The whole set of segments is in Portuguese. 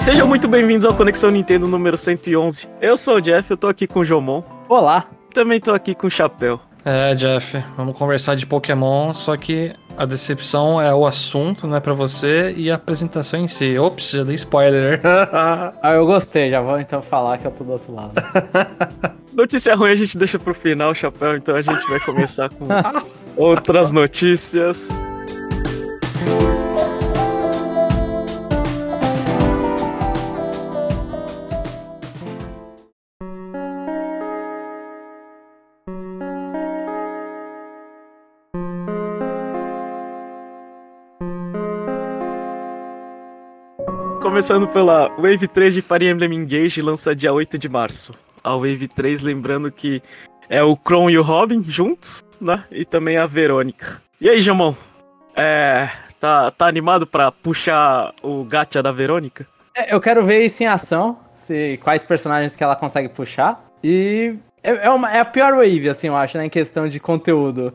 sejam muito bem-vindos ao Conexão Nintendo número 111. Eu sou o Jeff, eu tô aqui com o Jomon. Olá. Também tô aqui com o Chapéu. É, Jeff, vamos conversar de Pokémon, só que a decepção é o assunto, não é pra você, e a apresentação em si. Ops, já dei spoiler. ah, eu gostei, já vou então falar que eu tô do outro lado. Notícia ruim a gente deixa pro final, Chapéu, então a gente vai começar com outras notícias. Começando pela Wave 3 de Fire Emblem Engage, lança dia 8 de março. A Wave 3, lembrando que é o Kron e o Robin juntos, né? E também a Verônica. E aí, Jamon? É, tá, tá animado para puxar o gacha da Verônica? É, eu quero ver isso em ação, se, quais personagens que ela consegue puxar. E é, é, uma, é a pior wave, assim, eu acho, né, em questão de conteúdo.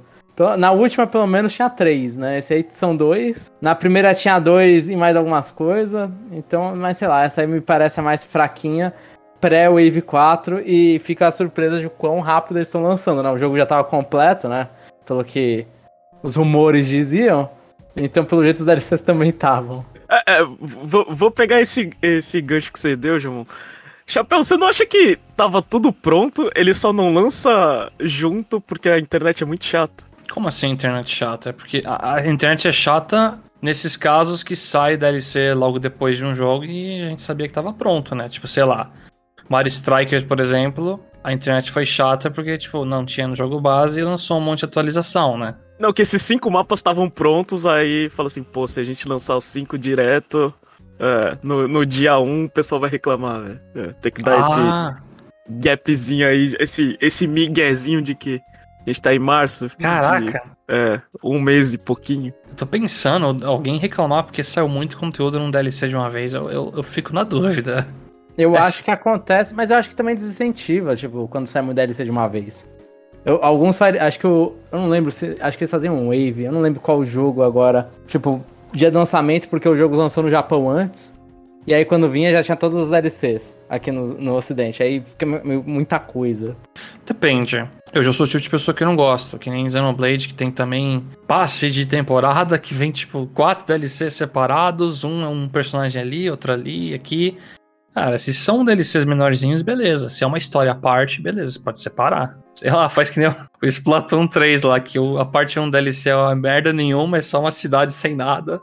Na última, pelo menos, tinha três, né? Esse aí são dois. Na primeira tinha dois e mais algumas coisas. Então, mas sei lá, essa aí me parece a mais fraquinha. Pré-Wave 4 e fica a surpresa de quão rápido eles estão lançando, né? O jogo já estava completo, né? Pelo que os rumores diziam. Então, pelo jeito, os DLCs também estavam. É, é, vou, vou, pegar esse, esse gancho que você deu, João. Chapéu, você não acha que tava tudo pronto? Ele só não lança junto porque a internet é muito chata? Como assim internet chata? É porque a, a, internet é chata nesses casos que sai DLC logo depois de um jogo e a gente sabia que tava pronto, né? Tipo, sei lá, Mario Strikers, por exemplo, a internet foi chata porque, tipo, não tinha no jogo base e lançou um monte de atualização, né? Não, que esses cinco mapas estavam prontos, aí falou assim, pô, se a gente lançar os cinco direto, é, no, no dia um o pessoal vai reclamar, né? É, tem que dar ah. esse gapzinho aí, esse, esse miguezinho de que a gente tá em março. Caraca! De, é, um mês e pouquinho. Eu tô pensando, alguém reclamar porque saiu muito conteúdo num DLC de uma vez, eu, eu, eu fico na dúvida. Eu é. acho que acontece, mas eu acho que também desincentiva, tipo, quando sai muito DLC de uma vez. Eu, alguns acho que eu, eu não lembro se, acho que eles faziam um wave, eu não lembro qual jogo agora, tipo, dia de lançamento, porque o jogo lançou no Japão antes. E aí quando vinha já tinha todos os DLCs aqui no, no ocidente. Aí fica muita coisa. Depende. Eu já sou o tipo de pessoa que não gosto. Que nem Xenoblade, que tem também passe de temporada, que vem tipo quatro DLCs separados. Um é um personagem ali, outro ali, aqui. Cara, se são DLCs menorzinhos, beleza. Se é uma história à parte, beleza, pode separar. Sei lá, faz que nem o Splatoon 3 lá, que a parte 1 DLC é uma merda nenhuma, é só uma cidade sem nada.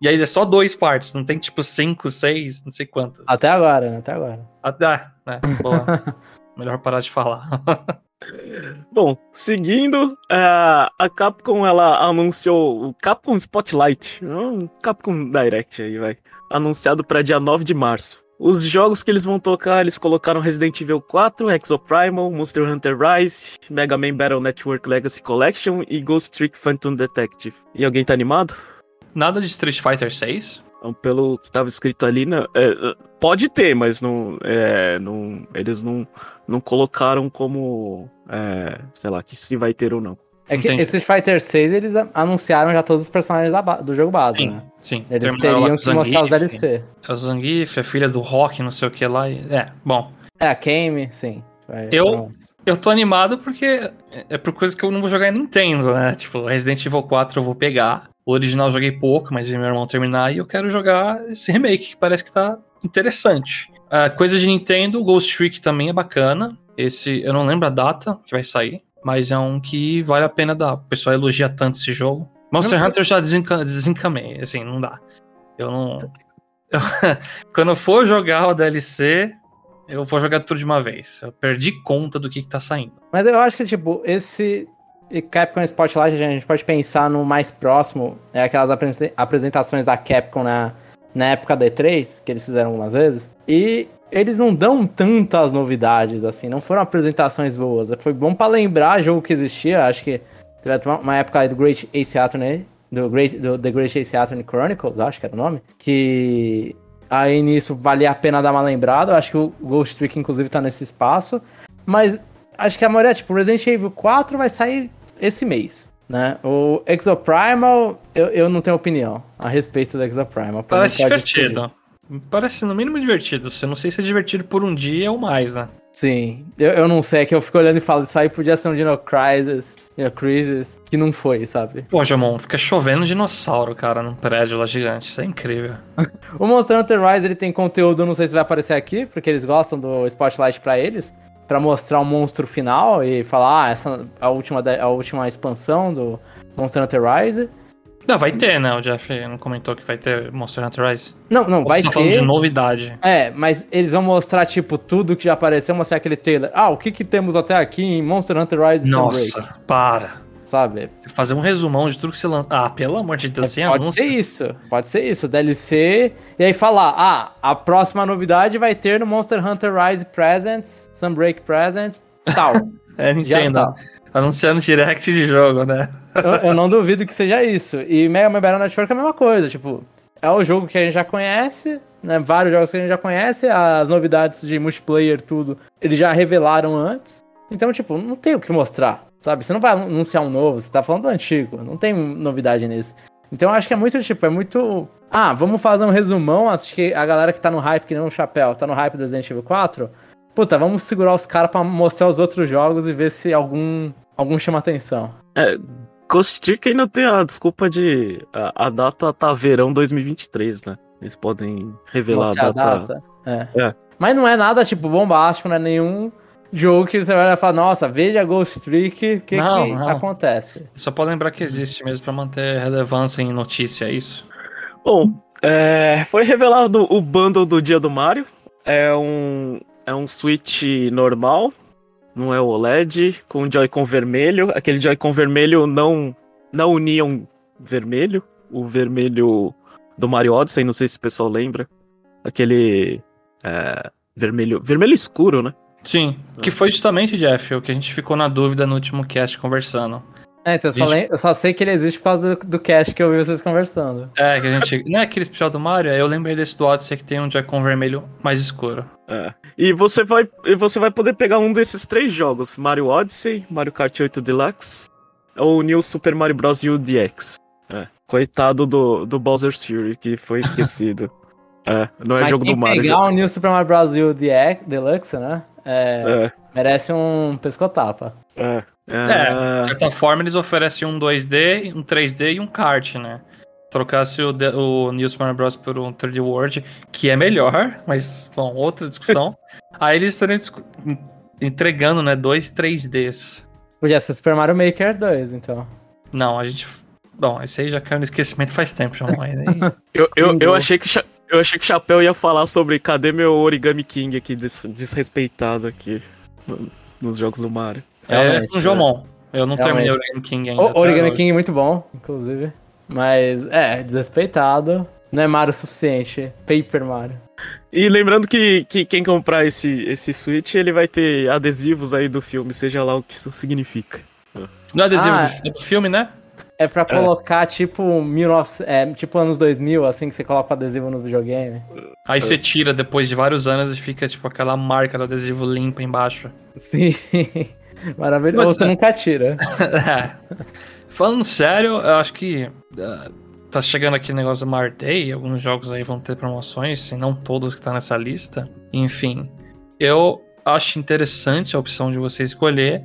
E aí é só dois partes, não tem tipo cinco, seis, não sei quantas. Até agora, né? Até agora. Até, né? Boa. Melhor parar de falar. Bom, seguindo, uh, a Capcom ela anunciou o Capcom Spotlight, um Capcom Direct aí, vai, anunciado para dia 9 de março. Os jogos que eles vão tocar, eles colocaram Resident Evil 4, Exoprimal, Monster Hunter Rise, Mega Man Battle Network Legacy Collection e Ghost Trick Phantom Detective. E alguém tá animado? Nada de Street Fighter 6? Então, pelo que estava escrito ali, né, é, pode ter, mas não, é, não, eles não, não colocaram como, é, sei lá, que se vai ter ou não. É que Entendi. Street Fighter 6 eles anunciaram já todos os personagens do jogo base, sim, né? Sim, Eles teriam que mostrar os DLC. É o Zangief, é filha do Rock, não sei o que lá. É, bom. É, a Kame, sim. Eu, eu tô animado porque é por coisa que eu não vou jogar em Nintendo, né? Tipo, Resident Evil 4 eu vou pegar. O original eu joguei pouco, mas vi meu irmão terminar e eu quero jogar esse remake, que parece que tá interessante. Uh, coisa de Nintendo, Ghost Trick também é bacana. Esse, eu não lembro a data que vai sair, mas é um que vale a pena dar. O pessoal elogia tanto esse jogo. Monster não, Hunter eu já desenca desencamei, assim, não dá. Eu não. Eu, quando eu for jogar o DLC, eu vou jogar tudo de uma vez. Eu perdi conta do que, que tá saindo. Mas eu acho que, tipo, esse Capcom Spotlight, a gente pode pensar no mais próximo, é aquelas apresentações da Capcom na, na época da E3, que eles fizeram algumas vezes. E eles não dão tantas novidades, assim, não foram apresentações boas. Foi bom para lembrar jogo que existia, acho que teve uma época do Great Ace Attorney, do, Great, do The Great Ace Attorney Chronicles, acho que era o nome, que aí nisso valia a pena dar uma lembrada. Eu acho que o Ghost Trick, inclusive, tá nesse espaço. Mas acho que a maioria, tipo, Resident Evil 4 vai sair esse mês. Né? O Exoprimal, eu, eu não tenho opinião a respeito do Exoprimal. Parece divertido. Parece no mínimo divertido. Eu não sei se é divertido por um dia ou mais, né? Sim, eu, eu não sei, é que eu fico olhando e falo, isso aí podia ser um Dino Crisis, Dino Crisis, que não foi, sabe? Pô, Jamon, fica chovendo dinossauro, cara, num prédio lá gigante. Isso é incrível. o Monster Hunter Rise, ele tem conteúdo, não sei se vai aparecer aqui, porque eles gostam do Spotlight pra eles, pra mostrar o monstro final e falar, ah, essa é a última, a última expansão do Monster Hunter Rise. Não, vai ter, né? O Jeff não comentou que vai ter Monster Hunter Rise. Não, não, Ou vai você ter. tá falando de novidade. É, mas eles vão mostrar, tipo, tudo que já apareceu, mostrar aquele trailer. Ah, o que que temos até aqui em Monster Hunter Rise Nossa, Sunbreak, para. sabe? Fazer um resumão de tudo que você lança. Ah, pelo amor de Deus, sem É, pode anúncio. ser isso, pode ser isso, DLC. E aí falar, ah, a próxima novidade vai ter no Monster Hunter Rise Presents, Sunbreak Presents, tal. É, Já Nintendo. tá. Anunciando direct de jogo, né? eu, eu não duvido que seja isso. E Mega Man Battle Network é a mesma coisa, tipo, é o jogo que a gente já conhece, né? Vários jogos que a gente já conhece, as novidades de multiplayer, tudo, eles já revelaram antes. Então, tipo, não tem o que mostrar, sabe? Você não vai anunciar um novo, você tá falando do antigo, não tem novidade nisso. Então acho que é muito, tipo, é muito. Ah, vamos fazer um resumão. Acho que a galera que tá no hype, que nem o Chapéu, tá no hype do Resident Evil 4. Puta, vamos segurar os caras pra mostrar os outros jogos e ver se algum, algum chama atenção. É, Ghost Trick ainda tem a desculpa de. A, a data tá verão 2023, né? Eles podem revelar Mostrar a data. É. É. Mas não é nada, tipo, bombástico, não é nenhum jogo que você vai falar, nossa, veja Ghost Trick, o que, Não, que não. acontece? Só pode lembrar que existe mesmo pra manter relevância em notícia, é isso? Bom, é, foi revelado o bundle do dia do Mario. É um, é um Switch normal, não é o OLED, com Joy-Con vermelho. Aquele Joy-Con vermelho não, não Neon vermelho, o vermelho do Mario Odyssey, não sei se o pessoal lembra. Aquele é, vermelho, vermelho escuro, né? Sim, que foi justamente, Jeff, o que a gente ficou na dúvida no último cast conversando. É, então eu só, lem- eu só sei que ele existe por causa do, do cast que eu vi vocês conversando. É, que a gente. Não é aquele especial do Mario? Aí Eu lembrei desse do Odyssey que tem um Joy-Con vermelho mais escuro. É. E você vai, e você vai poder pegar um desses três jogos: Mario Odyssey, Mario Kart 8 Deluxe ou New Super Mario Bros. U DX. É. Coitado do, do Bowser's Fury, que foi esquecido. é, não é Mas jogo quem do Mario. pegar o New Super Mario Bros. U DX Deluxe, né? É, É, merece um pescotapa. é, É, é. de certa forma eles oferecem um 2D, um 3D e um kart, né? Trocasse o, o New Super Mario Bros. por um 3D World, que é melhor, mas, bom, outra discussão. Aí eles estariam entregando, né, dois 3Ds. Podia ser Super Mario Maker 2, então. Não, a gente. Bom, esse aí já caiu no esquecimento faz tempo, João. Aí, Eu, eu, eu, achei que, eu achei que o Chapéu ia falar sobre cadê meu Origami King aqui, des- desrespeitado aqui no- nos jogos do Mario. É Realmente, um Jomon. Eu não terminei o Realmente. Origami King ainda. O? Origami King é muito bom, inclusive. Mas, é, desrespeitado. Não é Mario o suficiente. Paper Mario. E lembrando que, que quem comprar esse, esse Switch, ele vai ter adesivos aí do filme, seja lá o que isso significa. Não é adesivo Ah. do, do filme, né? É pra colocar, tipo, 19, é, tipo anos 2000, assim, que você coloca o adesivo no videogame. Aí você tira depois de vários anos e fica, tipo, aquela marca do adesivo limpa embaixo. Sim. Maravilhoso. Mas, Ou você nunca tira. É. Falando sério, eu acho que ah, tá chegando aqui o negócio do Mario Day, alguns jogos aí vão ter promoções, se não todos que tá nessa lista. Enfim, eu acho interessante a opção de você escolher.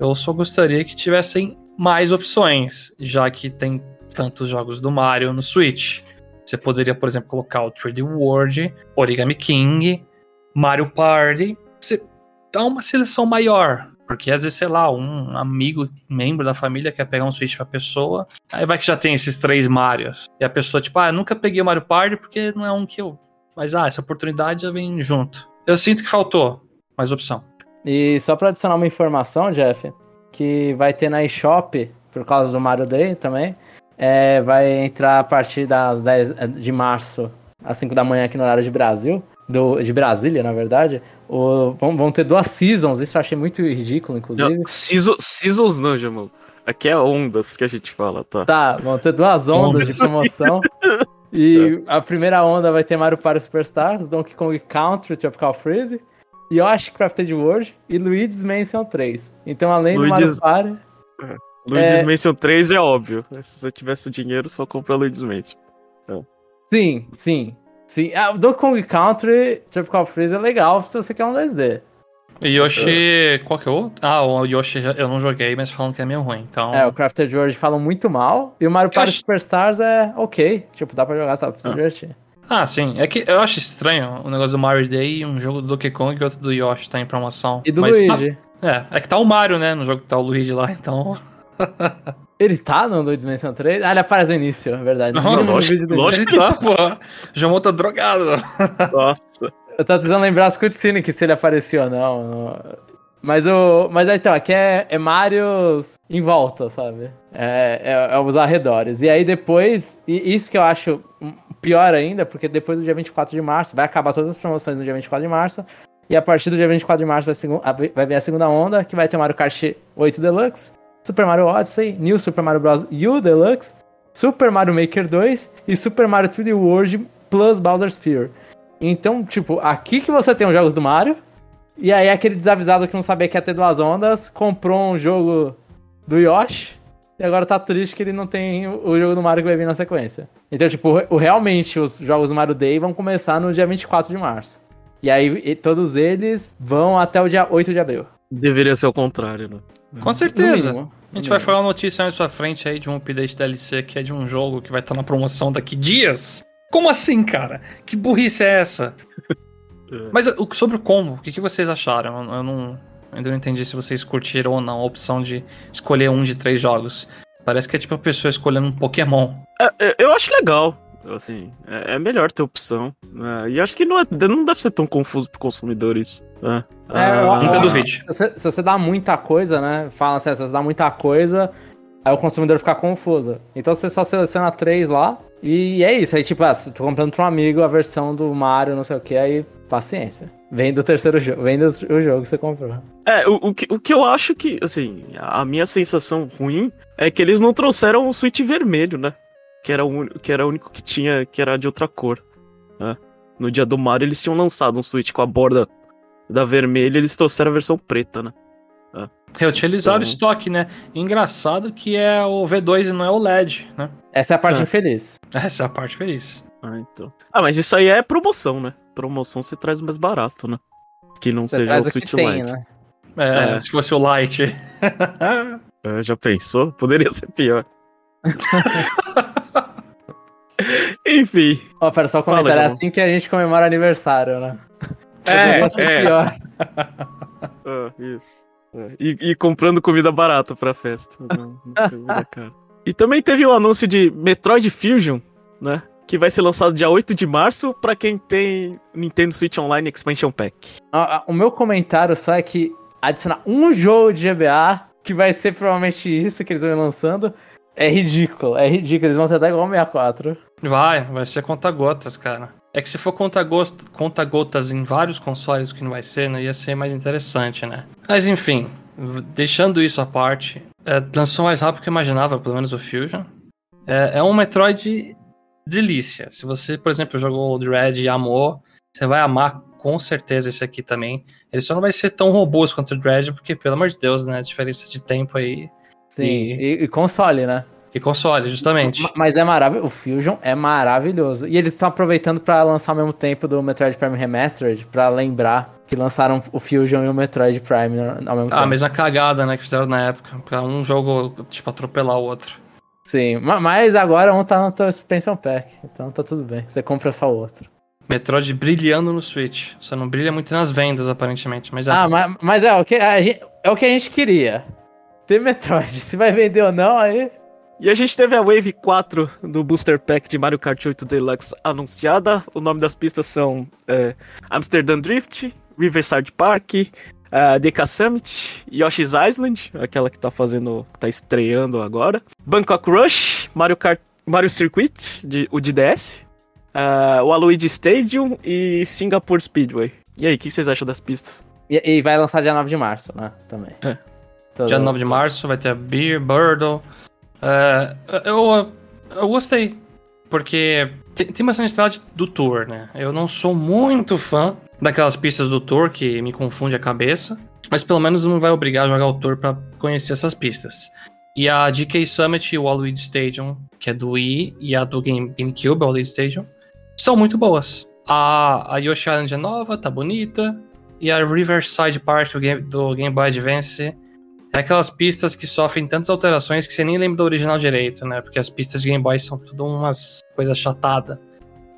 Eu só gostaria que tivessem mais opções, já que tem tantos jogos do Mario no Switch. Você poderia, por exemplo, colocar o 3D World, Origami King, Mario Party. Você dá uma seleção maior. Porque às vezes, sei lá, um amigo, membro da família quer pegar um Switch pra pessoa. Aí vai que já tem esses três Marios. E a pessoa, tipo, ah, nunca peguei o Mario Party porque não é um que eu. Mas, ah, essa oportunidade já vem junto. Eu sinto que faltou mais opção. E só pra adicionar uma informação, Jeff, que vai ter na eShop, por causa do Mario Day também, é, vai entrar a partir das 10 de março, às 5 da manhã aqui no horário de Brasil, do, de Brasília, na verdade. O, vão, vão ter duas seasons, isso eu achei muito ridículo, inclusive. Não, Season- Seasons não, Jamal. Aqui é ondas que a gente fala, tá? Tá, vão ter duas ondas de promoção. E a primeira onda vai ter Mario Party Superstars, Donkey Kong Country, Tropical Freeze, Yoshi Crafted World e Luigi's Mansion 3. Então, além do Luigi's- Mario Party, Luigi's É. Mansion 3 é óbvio. Se você tivesse dinheiro, só compra Luigi's Mansion. sim, sim. Sim, ah, o Donkey Kong Country Tropical Freeze é legal se você quer um 2D. Yoshi. Qual que é o outro? Ah, o Yoshi eu não joguei, mas falam que é meio ruim. Então. É, o Crafted World falam muito mal. E o Mario Party acho- Superstars é ok. Tipo, dá pra jogar, só pra se Ah. divertir. Ah, sim. É que eu acho estranho o negócio do Mario Day e um jogo do Donkey Kong e outro do Yoshi tá em promoção. E do Mas tá- Luigi. é, é que tá o Mario, né? No jogo que tá o Luigi lá, então. Ele tá no do Dimension 3? Ah, ele aparece no início, é verdade. Não, No lógico- lógico. Ele tá, pô. João tá drogado. Nossa. Eu tava tentando lembrar as cutscenes que se ele aparecia ou não. Mas o. Mas então, aqui é, é Marios em volta, sabe? É, é, é os arredores. E aí depois. E isso que eu acho pior ainda, porque depois do dia 24 de março, vai acabar todas as promoções no dia 24 de março. E a partir do dia 24 de março vai, vai vir a segunda onda, que vai ter Mario Kart 8 Deluxe, Super Mario Odyssey, New Super Mario Bros. U Deluxe, Super Mario Maker 2 e Super Mario 3D World plus Bowser's Fury. Então, tipo, aqui que você tem os jogos do Mario, e aí aquele desavisado que não sabia que ia ter duas ondas, comprou um jogo do Yoshi, e agora tá triste que ele não tem o jogo do Mario que vai vir na sequência. Então, tipo, realmente os jogos do Mario Day vão começar no dia 24 de março. E aí todos eles vão até o dia 8 de abril. Deveria ser o contrário, né? Com No certeza. mínimo. A gente vai falar uma notícia mais pra frente aí de um update DLC que é de um jogo que vai estar na promoção daqui dias. Como assim, cara? Que burrice é essa? É. Mas o- sobre o combo, o que, vocês acharam? Eu, eu não, ainda não entendi se vocês curtiram ou não a opção de escolher um de três jogos. Parece que é tipo a pessoa escolhendo um Pokémon. É, é, eu acho legal. Assim, é, é melhor ter opção. né? E acho que não, é- não deve ser tão confuso pro consumidor isso. né? É, eu- Ah, Nunca eu- duvide. Se você, se você dá muita coisa, né? Fala assim, se você dá muita coisa, aí o consumidor fica confuso. Então você só seleciona três lá e é isso. Aí, tipo, ah, tô comprando pra um amigo a versão do Mario, não sei o que, aí paciência. Vem do terceiro jogo, vem do o jogo que você comprou. É, o, o, que, o que eu acho que, assim, a a minha sensação ruim é que eles não trouxeram o Switch vermelho, né? Que era o, que era o único que tinha, que era de outra cor. né? No dia do Mario eles tinham lançado um Switch com a borda da vermelha e eles trouxeram a versão preta, né? Reutilizaram o Então- estoque, né? Engraçado que é o V2 e não é o LED, né? Essa é a parte É. infeliz. Essa é a parte feliz. Ah, então. Ah, mas isso aí é promoção, né? Promoção você traz mais barato, né? Que não Você seja o o Switch tem, Lite. né? É, É. se fosse o Light. É, já pensou? Poderia ser pior. Enfim. Ó, pera, só um comentário. É assim que a gente comemora aniversário, né? É, é. pior. Ah, isso. É, E, e comprando comida barata pra festa. Não, não. E também teve o anúncio de Metroid Fusion, né? Que vai ser lançado dia 8 de março pra quem tem Nintendo Switch Online Expansion Pack. O meu comentário só é que adicionar um jogo de GBA, que vai ser provavelmente isso que eles vão lançando, é ridículo. É ridículo. Eles vão ser até igual o 64. Vai, vai ser conta-gotas, cara. É que se for conta-gotas conta em vários consoles, o que não vai ser, né, ia ser mais interessante, né? Mas enfim, deixando isso à parte, é, lançou mais rápido que eu imaginava, pelo menos o Fusion. É, é um Metroid delícia. Se você, por exemplo, jogou o Dread e amou, você vai amar com certeza esse aqui também. Ele só não vai ser tão robusto quanto o Dread, porque, pelo amor de Deus, né, a diferença de tempo aí Sim. E- E, e console, né? e console, justamente. Ma- Mas é maravilhoso. O Fusion é maravilhoso. E eles estão aproveitando pra lançar ao mesmo tempo do Metroid Prime Remastered, pra lembrar que lançaram o Fusion e o Metroid Prime ao mesmo Ah, tempo. a mesma cagada, né, que fizeram na época. Pra um jogo, tipo, atropelar o outro. Sim, ma- mas agora um tá no teu expansion pack, então tá tudo bem. Você compra só o outro. Metroid brilhando no Switch. Só não brilha muito nas vendas, aparentemente. Mas é. Ah, mas, mas é, o que a gente, é o que a gente queria. Ter Metroid. Se vai vender ou não, aí. E a gente teve a Wave 4 do Booster Pack de Mario Kart 8 Deluxe anunciada. O nome das pistas são é, Amsterdam Drift, Riverside Park, uh, DK Summit, Yoshi's Island, aquela que tá fazendo, tá estreando agora. Bangkok Rush, Mario Kart, Mario Circuit, de, o de DS, uh, o Aluigi Stadium e Singapore Speedway. E aí, o que vocês acham das pistas? E, e vai lançar dia 9 de março, né? Também. É. Todo- Dia 9 de março vai ter a Beer, Birdle. É, eu, eu gostei. Porque tem, tem bastante detalhe do Tour, né? Eu não sou muito fã daquelas pistas do Tour que me confunde a cabeça. Mas pelo menos não vai obrigar a jogar o Tour pra conhecer essas pistas. E a DK Summit e o Waluigi Stadium, que é do Wii, e a do Game, GameCube, o Waluigi Stadium, são muito boas. A, a Yoshi Island é nova, tá bonita. E a Riverside Park do Game, do Game Boy Advance é aquelas pistas que sofrem tantas alterações que você nem lembra do original direito, né? Porque as pistas de Game Boy são tudo umas coisas chatadas.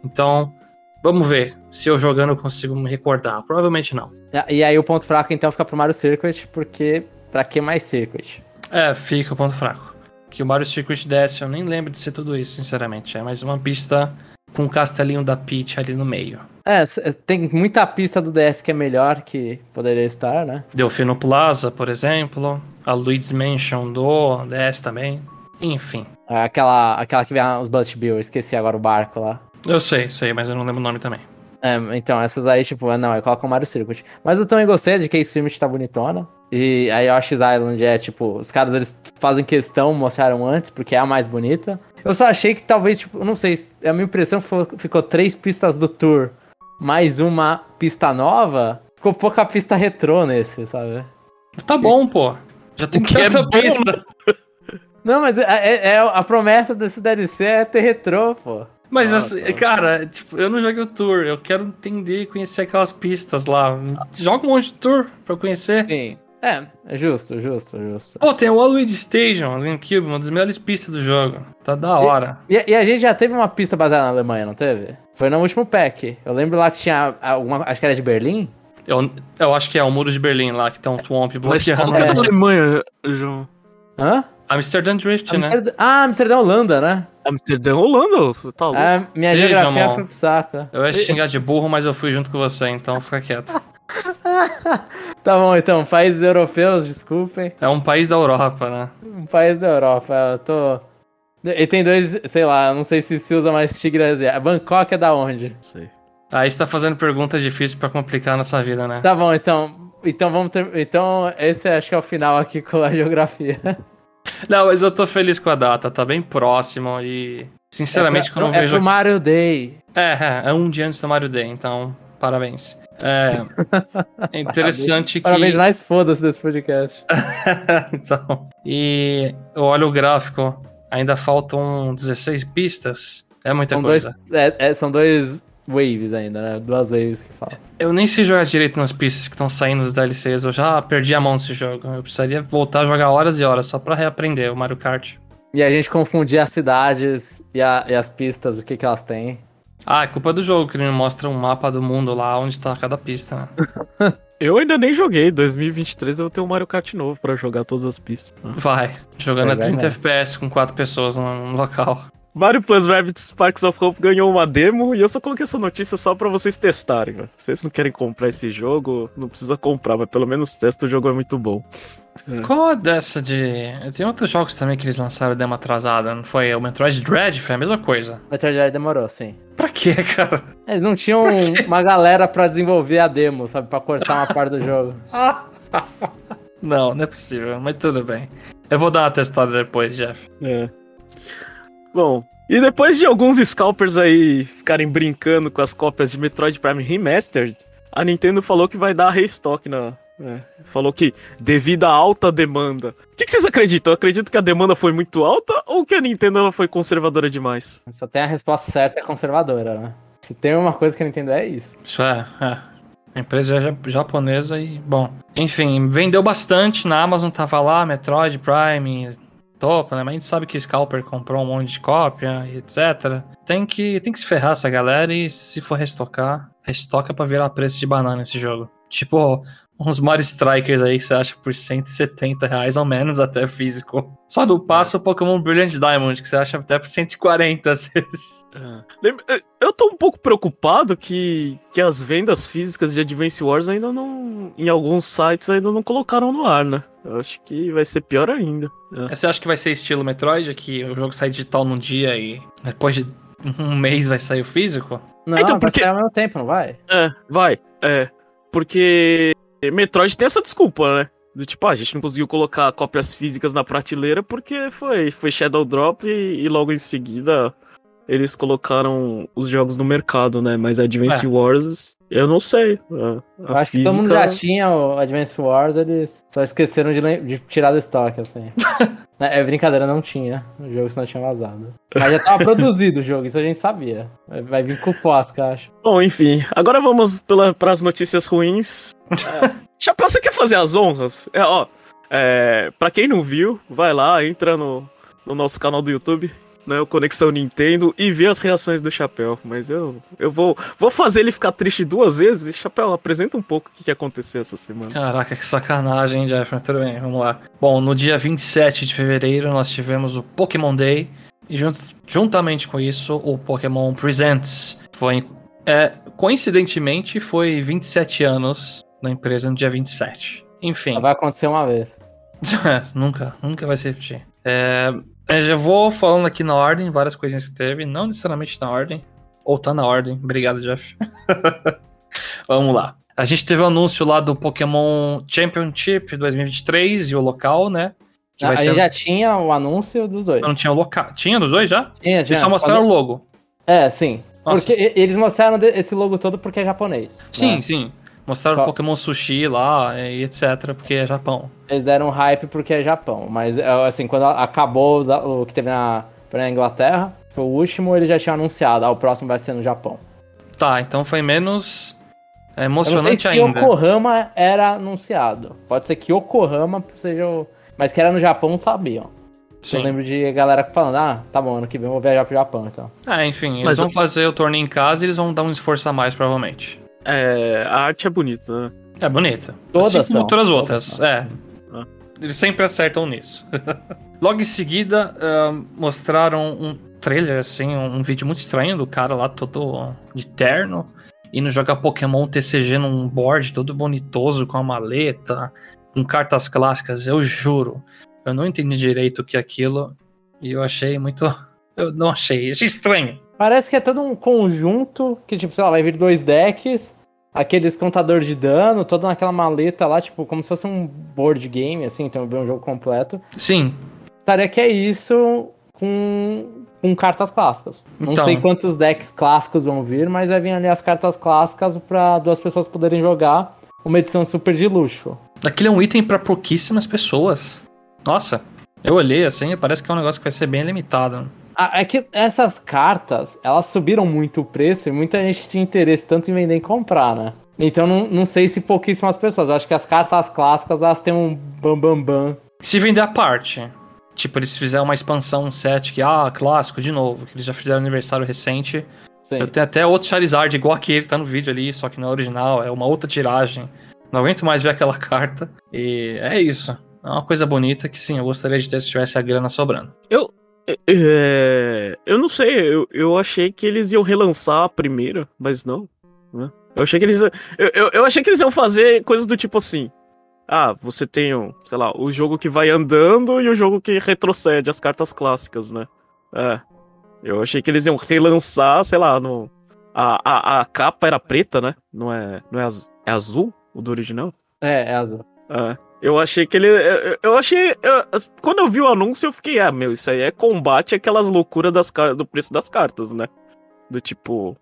Então, vamos ver se eu jogando eu consigo me recordar. Provavelmente não. E aí o ponto fraco então fica pro Mario Circuit, porque pra que mais Circuit? É, fica o ponto fraco. Que o Mario Circuit desce, eu nem lembro de ser tudo isso, sinceramente. É mais uma pista com o castelinho da Peach ali no meio. É, tem muita pista do DS que é melhor que poderia estar, né? Delfino Plaza, por exemplo. A Luigi's Mansion do DS também. Enfim. Aquela, aquela que vem os Bullet Bill, esqueci agora o barco lá. Eu sei, sei, mas eu não lembro o nome também. É, então, essas aí, tipo, não, eu coloco o Mario Circuit. Mas eu também gostei de que a Streamit tá bonitona. E a Yoshi's Island é, tipo, os caras eles fazem questão, mostraram antes, porque é a mais bonita. Eu só achei que talvez, tipo, não sei, a minha impressão foi, ficou três pistas do tour, mais uma pista nova. Ficou pouca pista retrô nesse, sabe? Tá bom, pô. Já tem que é bom, pista. Não, mas é, é- é a promessa desse DLC é ter retrô, pô. Mas, Ah, assim, tá. cara, tipo, eu não joguei o tour. Eu quero entender e conhecer aquelas pistas lá. Joga um monte de tour pra eu conhecer. Sim. É, é justo, justo, justo. Pô, tem o Waluigi Station, GameCube, uma das melhores pistas do jogo. Tá da hora. E, e a gente já teve uma pista baseada na Alemanha, não teve? Foi no último pack. Eu lembro lá que tinha alguma. Acho que era de Berlim. Eu, eu acho que é o Muro de Berlim lá, que tem um Twomp Mas bloqueando. qual que é É. da Alemanha, João? Hã? Amsterdam Drift, né? Amsterdã- Ah, Amsterdã Holanda, né? Amsterdã, Holanda, você tá louco? Ah, minha geografia Jamon. foi pro saco. Eu ia xingar de burro, mas eu fui junto com você, então fica quieto. Tá bom, então, países europeus, desculpem. É um país da Europa, né? Um país da Europa, eu tô. E tem dois, sei lá, não sei se se usa mais tigre asiático. Bangkok é da onde? Não sei. Aí você tá fazendo perguntas difíceis pra complicar nossa vida, né? Tá bom, então. Então vamos ter. Então, esse acho que é o final aqui com a geografia. Não, mas eu tô feliz com a data, tá bem próximo e. Sinceramente, é quando eu pro, é vejo. pro Mario Day. É, é, é um dia antes do Mario Day, então, parabéns. É, é interessante que. Parabéns, mais foda-se desse podcast. então, e eu olho o gráfico, ainda faltam 16 pistas. É muita São dois, coisa. é- é, são dois waves ainda, né? Duas waves que falam. Eu nem sei jogar direito nas pistas que estão saindo dos DLCs. Eu já perdi a mão nesse jogo. Eu precisaria voltar a jogar horas e horas só pra reaprender o Mario Kart. E a gente confundir as cidades e, a- e as pistas, o que, que elas têm. Ah, é culpa do jogo que ele me mostra um mapa do mundo lá onde tá cada pista, né? Eu ainda nem joguei. 2023 eu vou ter um Mario Kart novo pra jogar todas as pistas. Vai, jogando É a 30 verdade. FPS com quatro pessoas no local. Mario Plus Rabbids Sparks of Hope ganhou uma demo e eu só coloquei essa notícia só pra vocês testarem. velho. Se vocês não querem comprar esse jogo, não precisa comprar, mas pelo menos testa, o jogo é muito bom. Qual é dessa de. Tem outros jogos também que eles lançaram demo atrasada, não foi? O Metroid Dread foi a mesma coisa. Metroid Dread demorou, sim. Pra quê, cara? Eles não tinham uma galera pra desenvolver a demo, sabe? Pra cortar uma parte do jogo. não, não é possível, mas tudo bem. Eu vou dar uma testada depois, Jeff. É. Bom, e depois de alguns scalpers aí ficarem brincando com as cópias de Metroid Prime Remastered, a Nintendo falou que vai dar restock na. é, falou que devido à alta demanda. O que, que vocês acreditam? Eu acredito que a demanda foi muito alta ou que a Nintendo ela foi conservadora demais? Só tem a resposta certa, é conservadora, né? Se tem uma coisa que a Nintendo é isso. Isso é, é. A empresa é ja- japonesa e, bom. Enfim, vendeu bastante. Na Amazon tava lá, Metroid Prime, topa, né? Mas a gente sabe que Scalper comprou um monte de cópia e etc. Tem que, tem que se ferrar essa galera e se for restocar, restoca pra virar preço de banana esse jogo. Tipo, uns Mario Strikers aí que você acha por 170 reais ao menos até físico. Só do passo o Pokémon Brilliant Diamond, que você acha até por 140 às vezes. É. É, Eu tô um pouco preocupado que, que as vendas físicas de Advance Wars ainda não. Em alguns sites ainda não colocaram no ar, né? Eu acho que vai ser pior ainda. Você acha que vai ser estilo Metroid, que o jogo sai digital num dia e depois de um mês vai sair o físico? Não, Então, vai porque- sair ao mesmo tempo, não vai? É, vai. É. Porque Metroid tem essa desculpa, né? Do tipo, ah, a gente não conseguiu colocar cópias físicas na prateleira porque foi, foi Shadow Drop e, e logo em seguida eles colocaram os jogos no mercado, né? Mas Advance É. Wars, eu não sei. A, a acho que todo mundo já tinha o Advance Wars, eles só esqueceram de, de tirar do estoque, assim. É, é brincadeira, não tinha. O jogo senão tinha vazado. Mas já tava produzido o jogo, isso a gente sabia. Vai, vir com o Posca, acho. Bom, enfim, agora vamos para as notícias ruins. É, Chapéu, você quer fazer as honras? É, ó, é, pra quem não viu, vai lá, entra no, no nosso canal do YouTube, né, o Conexão Nintendo, e vê as reações do Chapéu. Mas eu, eu vou, vou fazer ele ficar triste duas vezes. E, Chapéu, apresenta um pouco o que, que aconteceu essa semana. Caraca, que sacanagem, Jeff, mas tudo bem, vamos lá. Bom, no dia 27 de fevereiro nós tivemos o Pokémon Day, e junt, juntamente com isso, o Pokémon Presents. Foi, é, coincidentemente, foi 27 anos na empresa no dia 27. Enfim. Só vai acontecer uma vez. nunca, nunca vai se repetir. É, eu já vou falando aqui na ordem, várias coisinhas que teve, não necessariamente na ordem, ou tá na ordem. Obrigado, Jeff. Vamos lá. A gente teve o um anúncio lá do Pokémon Championship 2023 e o local, né? Que a gente já tinha o anúncio dos dois. Não tinha o local. Tinha dos dois já? Tinha, tinha. Eles só mostraram o logo. É, sim. Nossa. Porque eles mostraram esse logo todo porque é japonês. Sim, né? sim. Mostraram Só... Pokémon Sushi lá e etc, porque é Japão. Eles deram hype porque é Japão, mas é, assim, quando acabou o que teve na, na Inglaterra, foi o último, ele já tinha anunciado, ah, o próximo vai ser no Japão. Tá, então foi menos emocionante ainda. Eu não sei se Yokohama era anunciado. Pode ser que Yokohama seja o... Mas que era no Japão, sabiam. Sim. Eu lembro de galera falando, ah, tá bom, ano que vem eu vou viajar pro Japão, então. Ah, enfim, eles Mas vão eu... fazer o torneio em casa e eles vão dar um esforço a mais, provavelmente. É, a arte é bonita, né? É bonita. Todas assim como todas as outras, é. Ah. Eles sempre acertam nisso. Logo em seguida, uh, mostraram um trailer, assim, um, vídeo muito estranho do cara lá todo de terno, indo jogar Pokémon TCG num board todo bonitoso, com a maleta, com cartas clássicas, eu juro. Eu não entendi direito o que é aquilo, e eu achei muito... Eu não achei, achei estranho. Parece que é todo um conjunto que, tipo, sei lá, vai vir dois decks, aqueles contador de dano, todo naquela maleta lá, tipo, como se fosse um board game, assim, então um jogo completo. Sim. Parece que é isso com, com cartas clássicas. Então. Não sei quantos decks clássicos vão vir, mas vai vir ali as cartas clássicas para duas pessoas poderem jogar uma edição super de luxo. Aquilo é um item para pouquíssimas pessoas. Nossa, eu olhei assim e parece que é um negócio que vai ser bem limitado. É que essas cartas, elas subiram muito o preço e muita gente tinha interesse tanto em vender em comprar, né? Então não, não sei se pouquíssimas pessoas. Acho que as cartas clássicas, elas têm um bam bam bam. Se vender a parte. Tipo, eles fizeram uma expansão, um set que, ah, clássico de novo, que eles já fizeram aniversário recente. Sim. Eu tenho até outro Charizard igual aquele, tá no vídeo ali, só que não é original, é uma outra tiragem. Não aguento mais ver aquela carta. E é isso. É uma coisa bonita que sim, eu gostaria de ter se tivesse a grana sobrando. Eu, é, eu não sei, eu, eu achei que eles iam relançar a primeira, mas não. Né? Eu achei que eles. Eu, eu, eu, achei que eles iam fazer coisas do tipo assim. Ah, você tem, um, sei lá, o jogo que vai andando e o jogo que retrocede as cartas clássicas, né? É. Eu achei que eles iam relançar, sei lá, no. A, a, a capa era preta, né? Não é. Não é, azul, é azul o do original? É, é azul. É. Eu achei que ele. Eu, eu achei. Eu, quando eu vi o anúncio, eu fiquei, ah, meu, isso aí é combate aquelas loucuras das, do preço das cartas, né? Do tipo.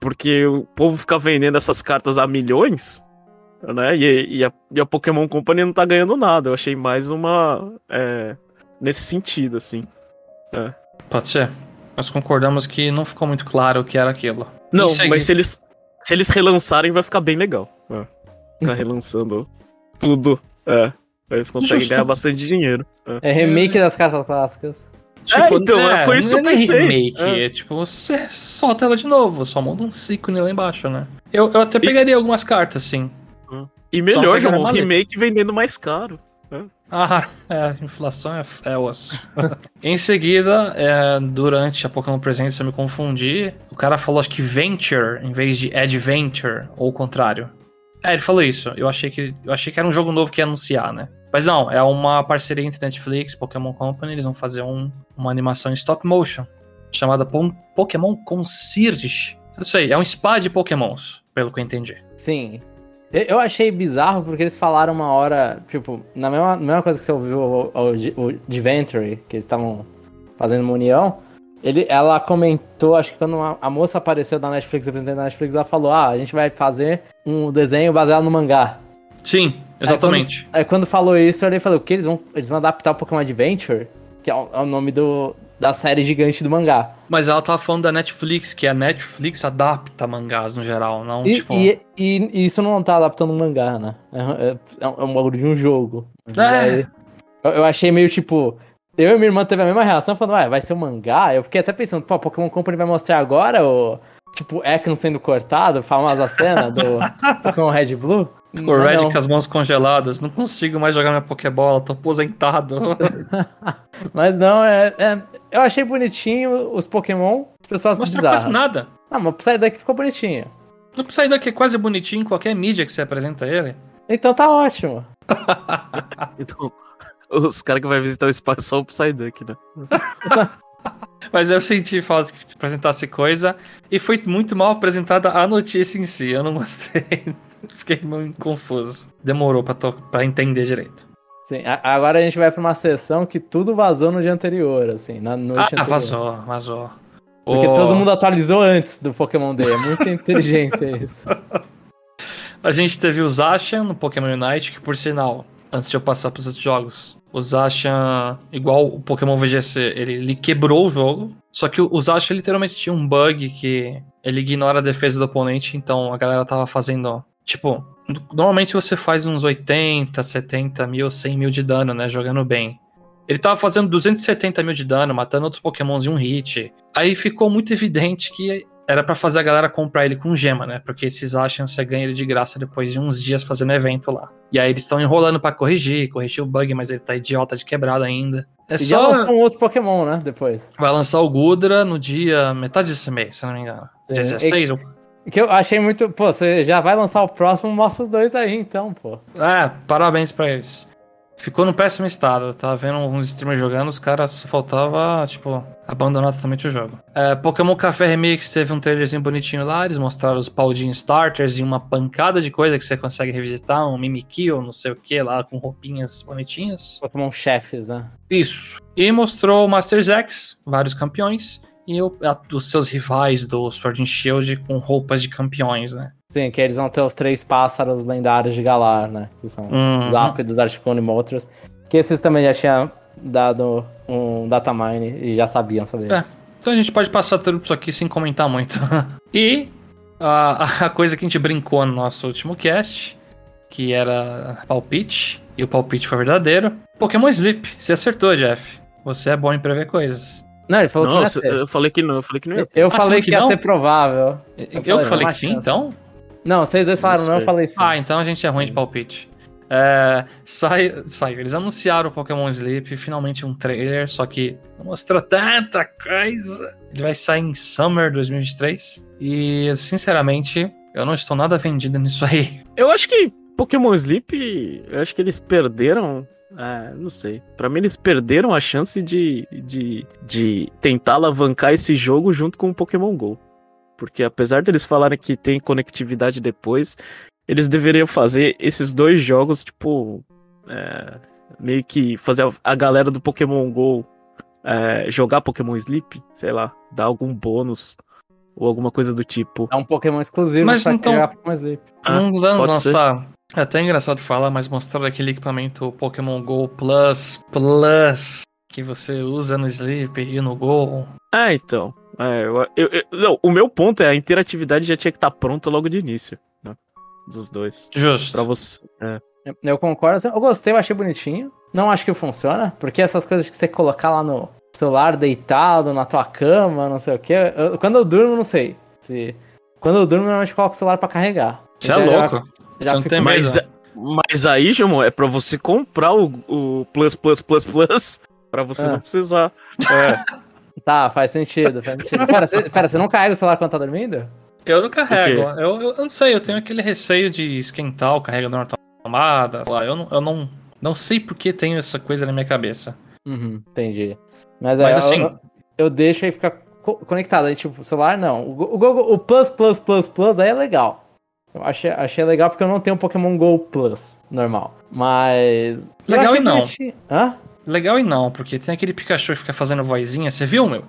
Porque o povo fica vendendo essas cartas a milhões, né? E, e, a, e a Pokémon Company não tá ganhando nada. Eu achei mais uma. É, nesse sentido, assim. É. Pode ser. Nós concordamos que não ficou muito claro o que era aquilo. Não, mas se eles, se eles relançarem, vai ficar bem legal. É. Ficar relançando tudo é. Eles conseguem Justo. ganhar bastante dinheiro. É, é remake das cartas clássicas. Tipo, é, então, é, foi isso que eu é pensei. É remake, é. tipo, você solta ela de novo, só muda um ícone lá embaixo, né? Eu, eu até pegaria e... algumas cartas, sim. E melhor, João, um remake vendendo mais caro. É. Ah, é, inflação é, é osso. em seguida, é, durante a Pokémon Presente, eu me confundi. O cara falou, acho que Venture em vez de Adventure, ou o contrário. É, ele falou isso. Eu achei que, eu achei que era um jogo novo que ia anunciar, né? Mas não, é uma parceria entre Netflix, Pokémon Company, eles vão fazer um, uma animação em stop motion chamada Pokémon Concierge. Não sei, é um spa de Pokémons, pelo que eu entendi. Sim. Eu achei bizarro porque eles falaram uma hora, tipo, na mesma, mesma coisa que você ouviu o, o, o que eles estavam fazendo uma união, ele, ela comentou, acho que quando a, a moça apareceu da Netflix, representante da Netflix, ela falou: Ah, a gente vai fazer um desenho baseado no mangá. Sim, exatamente. Aí quando, aí quando falou isso, eu falei: O que? Eles vão, eles vão adaptar o Pokémon Adventure? que é o, é o nome do, da série gigante do mangá. Mas ela tava falando da Netflix, que a Netflix adapta mangás no geral, não E, tipo. e, e- e isso não tá adaptando um mangá, né? É, é- é um bagulho de um jogo. É. Aí, eu, eu achei meio tipo. Eu e minha irmã teve a mesma reação, falando, ah, vai ser um mangá? Eu fiquei até pensando, pô, a Pokémon Company vai mostrar agora o. Tipo, Ekron sendo cortado, famosa cena do Pokémon Red Blue? O Red não. com as mãos congeladas. Não consigo mais jogar minha Pokébola, tô aposentado. Mas não, é, é- Eu achei bonitinho os Pokémon, as pessoas Mostrou bizarras. quase nada. Não, mas o Psyduck ficou bonitinho. No Psyduck é quase bonitinho em qualquer mídia que você apresenta ele. Então tá ótimo. Então, os caras que vai visitar o espaço só o Psyduck, né? Mas eu senti falta que apresentasse coisa. E foi muito mal apresentada a notícia em si. Eu não gostei. Fiquei muito confuso. Demorou pra, to- pra entender direito. Sim, a- agora a gente vai pra uma sessão que tudo vazou no dia anterior, assim, na noite Ah, anterior. vazou, vazou. Porque O- todo mundo atualizou antes do Pokémon Day. É muita inteligência isso. A gente teve o Zacian no Pokémon Unite, que por sinal, antes de eu passar pros outros jogos, o Zacian, igual o Pokémon VGC, ele, ele quebrou o jogo. Só que o, Zacian literalmente tinha um bug que ele ignora a defesa do oponente, então a galera tava fazendo. Tipo, normalmente você faz uns 80, 70 mil, 100 mil de dano, né? Jogando bem. Ele tava fazendo 270 mil de dano, matando outros pokémons em um hit. Aí ficou muito evidente que era pra fazer a galera comprar ele com gema, né? Porque esses acham que você ganha ele de graça depois de uns dias fazendo evento lá. E aí eles estão enrolando pra corrigir, corrigir o bug, mas ele tá idiota de quebrado ainda. É E só. lançou um outro Pokémon, né? Depois. Vai lançar o Gudra no dia. metade desse mês, se não me engano. Sim. Dia 16 ou. Que eu achei muito. Pô, você já vai lançar o próximo, mostra os dois aí então, pô. É, parabéns pra eles. Ficou no péssimo estado. Eu tava vendo uns streamers jogando, os caras só faltava, tipo, abandonar totalmente o jogo. É, Pokémon Café Remix teve um trailerzinho bonitinho lá. Eles mostraram os Paudin Starters e uma pancada de coisa que você consegue revisitar. Um Mimikyu, não sei o que lá, com roupinhas bonitinhas. Pokémon chefes, né? Isso. E mostrou o Masters X, vários campeões. E o- a- os seus rivais do Sword and Shield com roupas de campeões, né? Sim, que eles vão ter os três pássaros lendários de Galar, né? Que são Uhum. os Articuno e Moltres. Que esses também já tinham dado um datamine e já sabiam sobre É. eles. Então a gente pode passar tudo isso aqui sem comentar muito. e a, a coisa que a gente brincou no nosso último cast, que era palpite, e o palpite foi verdadeiro. Pokémon Sleep, você acertou, Jeff. Você é bom em prever coisas. Não, ele falou Nossa, que não ia eu falei que não, eu falei que não ia ter. Eu Ah, falei que, que ia não? ser provável. Eu, Eu que falei, falei não, que sim, chance. então? Não, vocês dois falaram Não não, eu falei sim. Ah, então a gente é ruim de palpite. É, sai, saiu. Eles anunciaram o Pokémon Sleep, finalmente um trailer, só que não mostrou tanta coisa. Ele vai sair em Summer 2023. E, sinceramente, eu não estou nada vendido nisso aí. Eu acho que Pokémon Sleep, eu acho que eles perderam. É, não sei. Pra mim, eles perderam a chance de, de, de tentar alavancar esse jogo junto com o Pokémon GO. Porque apesar deles falarem que tem conectividade depois, eles deveriam fazer esses dois jogos, tipo. é, meio que fazer a, a galera do Pokémon GO é, jogar Pokémon Sleep, sei lá, dar algum bônus ou alguma coisa do tipo. É um Pokémon exclusivo Mas pra então- jogar Pokémon Sleep. Ah, não vamos pode ser. É até engraçado falar, mas mostrar aquele equipamento Pokémon Go Plus Plus que você usa no Sleep e no Go. Ah, então. É, eu- eu- eu- não, o meu ponto é a interatividade já tinha que estar pronta logo de início, né? Dos dois. Justo. Pra você. É. Eu- concordo. Eu gostei, eu achei bonitinho. Não acho que funciona, porque essas coisas que você colocar lá no celular deitado, na tua cama, não sei o quê. eu- quando eu durmo, não sei. Se... Quando eu durmo, normalmente eu coloco o celular pra carregar. Você é Então, louco. Já, não tem mais- Mas, aí, Jamon, é pra você comprar o, o Plus Plus Plus Plus pra você Ah. não precisar. É. Tá, faz sentido, faz sentido. Pera, você, pera, você não carrega o celular quando tá dormindo? Eu não carrego. Eu, eu, eu não sei, eu tenho aquele receio de esquentar o carregador na tomada. sei lá, Eu não, eu não, não sei por que tenho essa coisa na minha cabeça. Uhum, entendi. Mas, Mas é, assim- eu, eu deixo aí ficar co- conectado. Aí, tipo, o celular não. O, o, Google- o Plus, Plus, Plus, Plus aí é legal. Eu achei, achei legal porque eu não tenho um Pokémon Go Plus normal. Mas. Legal achei e não. bonitinho. Hã? Legal e não, porque tem aquele Pikachu que fica fazendo vozinha. Você viu, meu?